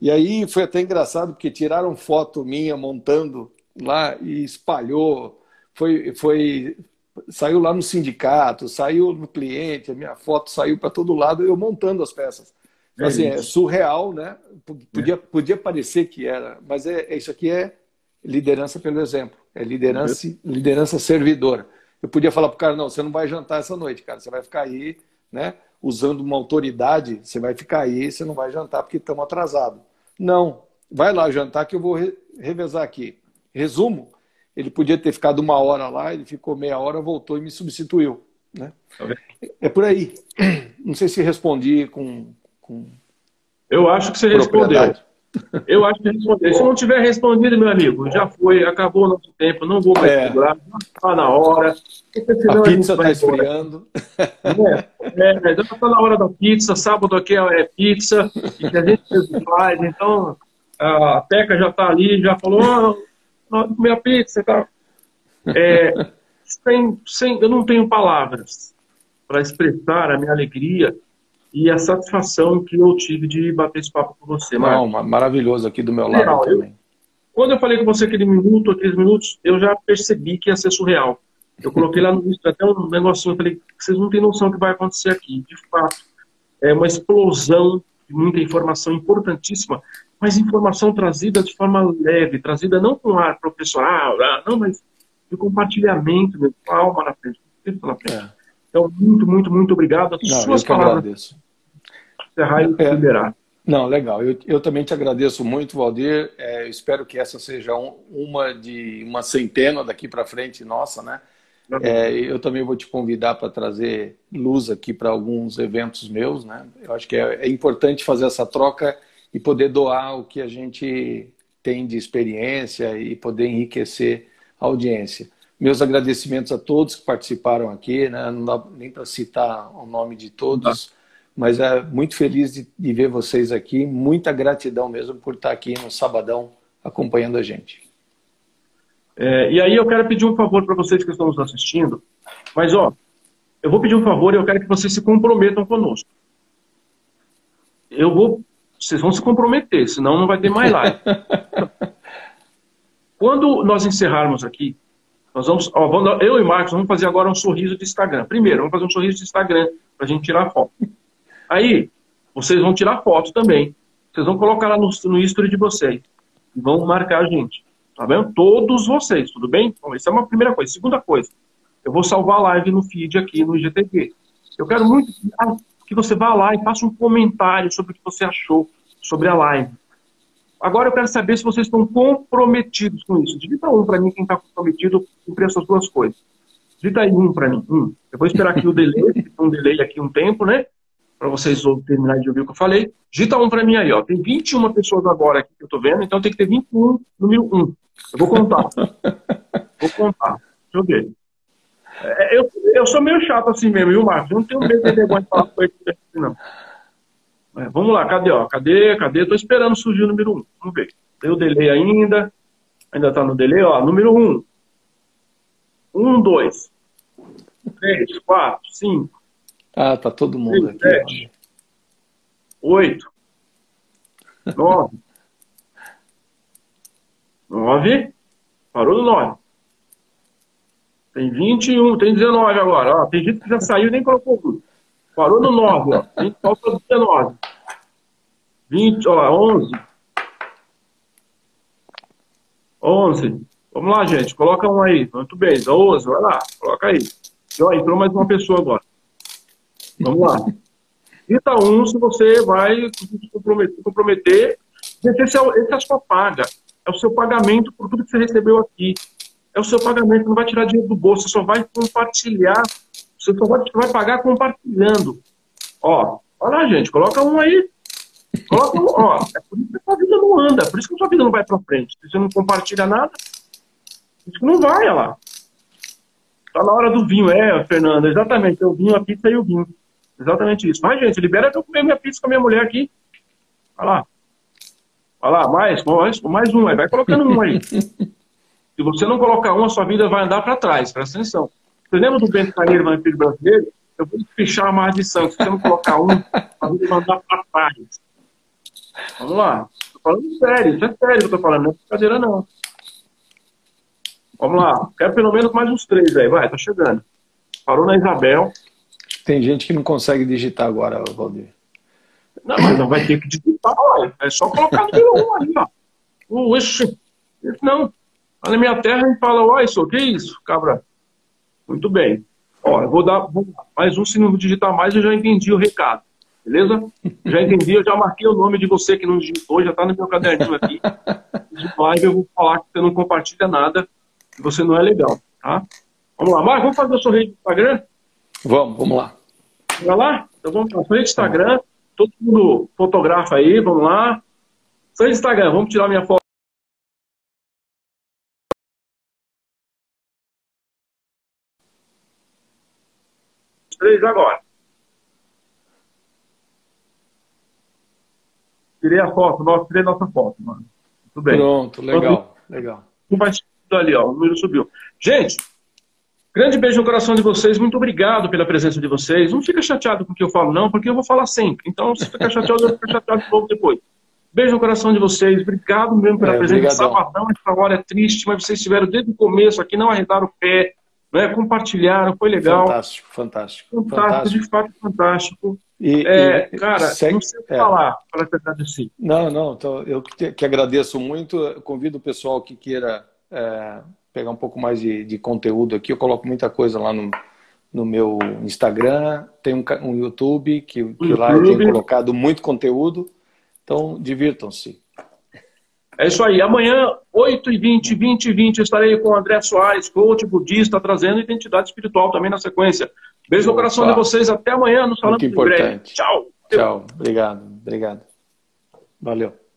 E aí foi até engraçado, porque tiraram foto minha montando lá e espalhou. Foi, foi, saiu lá no sindicato, saiu no cliente, a minha foto saiu para todo lado, eu montando as peças. É assim, é surreal, né? Podia, é. podia parecer que era, mas é, é, isso aqui é liderança pelo exemplo, é liderança, liderança servidora. Eu podia falar para o cara, não, você não vai jantar essa noite, cara, você vai ficar aí, né? Usando uma autoridade, você vai ficar aí, você não vai jantar porque estamos atrasados. Não, vai lá jantar que eu vou re revezar aqui. Resumo, ele podia ter ficado uma hora lá, ele ficou meia hora, voltou e me substituiu. Né? É por aí. Não sei se respondi com, com Eu acho que você respondeu. Eu acho que respondeu. Se não tiver respondido, meu amigo, já foi, acabou o nosso tempo, não vou mais é. segurar, está na hora. A pizza está esfriando. É, é, já está na hora da pizza, sábado aqui é pizza, e que a gente faz, então a Teca já está ali, já falou, oh, comer a pizza e tal. É, sem, sem, eu não tenho palavras para expressar a minha alegria e a satisfação que eu tive de bater esse papo com você. Não, maravilhoso aqui do meu lado Real, também. Eu, quando eu falei com você aquele minuto, aqueles minutos, eu já percebi que ia ser surreal. Eu coloquei lá no início até um negocinho, eu falei, vocês não têm noção do que vai acontecer aqui. De fato, é uma explosão de muita informação importantíssima, mas informação trazida de forma leve, trazida não com ar professoral, ah, não, mas de compartilhamento, de alma na frente, na frente. É. Então, muito, muito, muito obrigado. As Não, suas palavras. Agradeço. Encerrar e é, liberar. Não, legal. Eu, eu também te agradeço muito, Valdir. É, espero que essa seja um, uma de uma centena daqui para frente, nossa, né? É, eu também vou te convidar para trazer luz aqui para alguns eventos meus, né? Eu acho que é, é importante fazer essa troca e poder doar o que a gente tem de experiência e poder enriquecer a audiência. Meus agradecimentos a todos que participaram aqui, né? não dá nem para citar o nome de todos, mas é muito feliz de, de, ver vocês aqui. Muita gratidão mesmo por estar aqui no sabadão acompanhando a gente. É, e aí eu quero pedir um favor para vocês que estão nos assistindo, mas ó, eu vou pedir um favor e eu quero que vocês se comprometam conosco. Eu vou, vocês vão se comprometer, senão não vai ter mais live. [laughs] Quando nós encerrarmos aqui, nós vamos, ó, vamos, eu e Marcos vamos fazer agora um sorriso de Instagram. Primeiro, vamos fazer um sorriso de Instagram para a gente tirar foto. Aí, vocês vão tirar foto também. Vocês vão colocar lá no, no history de vocês. E vão marcar a gente. Tá vendo? Todos vocês, tudo bem? Então, essa é uma primeira coisa. Segunda coisa, eu vou salvar a live no feed aqui no IGTV. Eu quero muito que você vá lá e faça um comentário sobre o que você achou sobre a live. Agora eu quero saber se vocês estão comprometidos com isso. Digita um para mim quem está comprometido entre essas duas coisas. Digita aí um para mim. Um. Eu vou esperar aqui o delay, [laughs] um delay aqui um tempo, né? Para vocês terminarem de ouvir o que eu falei. Digita um para mim aí, ó. Tem 21 pessoas agora aqui que eu tô vendo, então tem que ter 21 número 1. Eu vou contar. [laughs] vou contar. Deixa eu ver. É, eu, eu sou meio chato assim mesmo, viu, Marcos? Eu não tenho medo de vergonha de falar com ele assim, não. É, vamos lá, cadê? Ó? Cadê? Cadê? Tô esperando surgir o número 1. Vamos ver. O delay ainda. Ainda tá no delay, ó. Número 1. 1, 2, 3, 4, 5. Ah, tá todo mundo 6, aqui. 7, 8, 9. 9. Parou no 9. Tem 21, tem 19 agora. Ó, tem gente que já saiu e nem colocou tudo. Parou no 9, ó. Tem, falta 19. 20, ó, 11. 11. Vamos lá, gente. Coloca um aí. Muito bem. 12, vai lá. Coloca aí. Ó, entrou mais uma pessoa agora. Vamos lá. Cita um se você vai se comprometer. comprometer. Esse, é, esse é a sua paga. É o seu pagamento por tudo que você recebeu aqui. É o seu pagamento. Não vai tirar dinheiro do bolso. Você só vai compartilhar. Você só vai, vai pagar compartilhando. Ó, olha lá, gente. Coloca um aí. Coloca um. Ó, é por isso que a sua vida não anda. É por isso que a sua vida não vai para frente. Se você não compartilha nada, isso não vai, olha lá. Tá na hora do vinho, é, Fernanda, exatamente. Eu vinho, a pizza e o vinho. Exatamente isso. Vai, gente, libera que eu comer minha pizza com a minha mulher aqui. Olha lá. Olha lá, mais, mais, mais um aí. Vai colocando um aí. [laughs] Se você não colocar um, a sua vida vai andar para trás. Presta atenção. Você lembra do Bento Carneiro, vampiro brasileiro? Eu vou fechar a maldição. Se você não colocar um, a vida vai andar para trás. Vamos lá. Tô falando sério. Isso é sério que eu tô falando. Não é brincadeira, não. Vamos lá. Quero pelo menos mais uns três aí. Vai, tá chegando. Parou na Isabel. Tem gente que não consegue digitar agora, Valdir. Não, mas não vai ter que digitar, ó. É só colocar no um ali, ó. O esse. Não. Lá na minha terra a gente fala, ó, isso, que isso, cabra? Muito bem. Ó, eu vou dar vou, mais um, se não digitar mais, eu já entendi o recado. Beleza? Já entendi, eu já marquei o nome de você que não digitou, já tá no meu caderninho aqui. De live eu vou falar que você não compartilha nada que você não é legal, tá? Vamos lá, Marcos, vamos fazer a sua rede do Instagram? Vamos, vamos lá. Vai lá? Então vamos para rede do Instagram, todo mundo fotografa aí, vamos lá. Do Instagram, vamos tirar minha foto. Três agora. Tirei a foto, nós tirei nossa foto, mano. Tudo bem. Pronto, legal, legal. Compartilha ali, ó, o número subiu. Gente, grande beijo no coração de vocês, muito obrigado pela presença de vocês. Não fica chateado com o que eu falo, não, porque eu vou falar sempre. Então, se ficar chateado, eu vou ficar chateado de novo depois. Beijo no coração de vocês, obrigado mesmo pela é, presença. Sabadão, essa hora é triste, mas vocês estiveram desde o começo aqui, não arredaram o pé, né, compartilharam, foi legal. Fantástico, fantástico. Fantástico, fantástico. de fato fantástico. E, é, e, cara, segue, não sei o que é. falar para verdade assim. Não, não, então, eu que, que agradeço muito, eu convido o pessoal que queira é, pegar um pouco mais de, de, conteúdo aqui. Eu coloco muita coisa lá no, no meu Instagram, tem um, um YouTube que, que YouTube. lá eu tenho colocado muito conteúdo. Então, divirtam-se. É isso aí. Amanhã, 8h20, 20 e 20, estarei com o André Soares, coach budista, trazendo identidade espiritual também na sequência. Beijo no coração de vocês. Até amanhã. Nos falamos Muito importante. Tchau. Tchau. Obrigado. Obrigado. Valeu.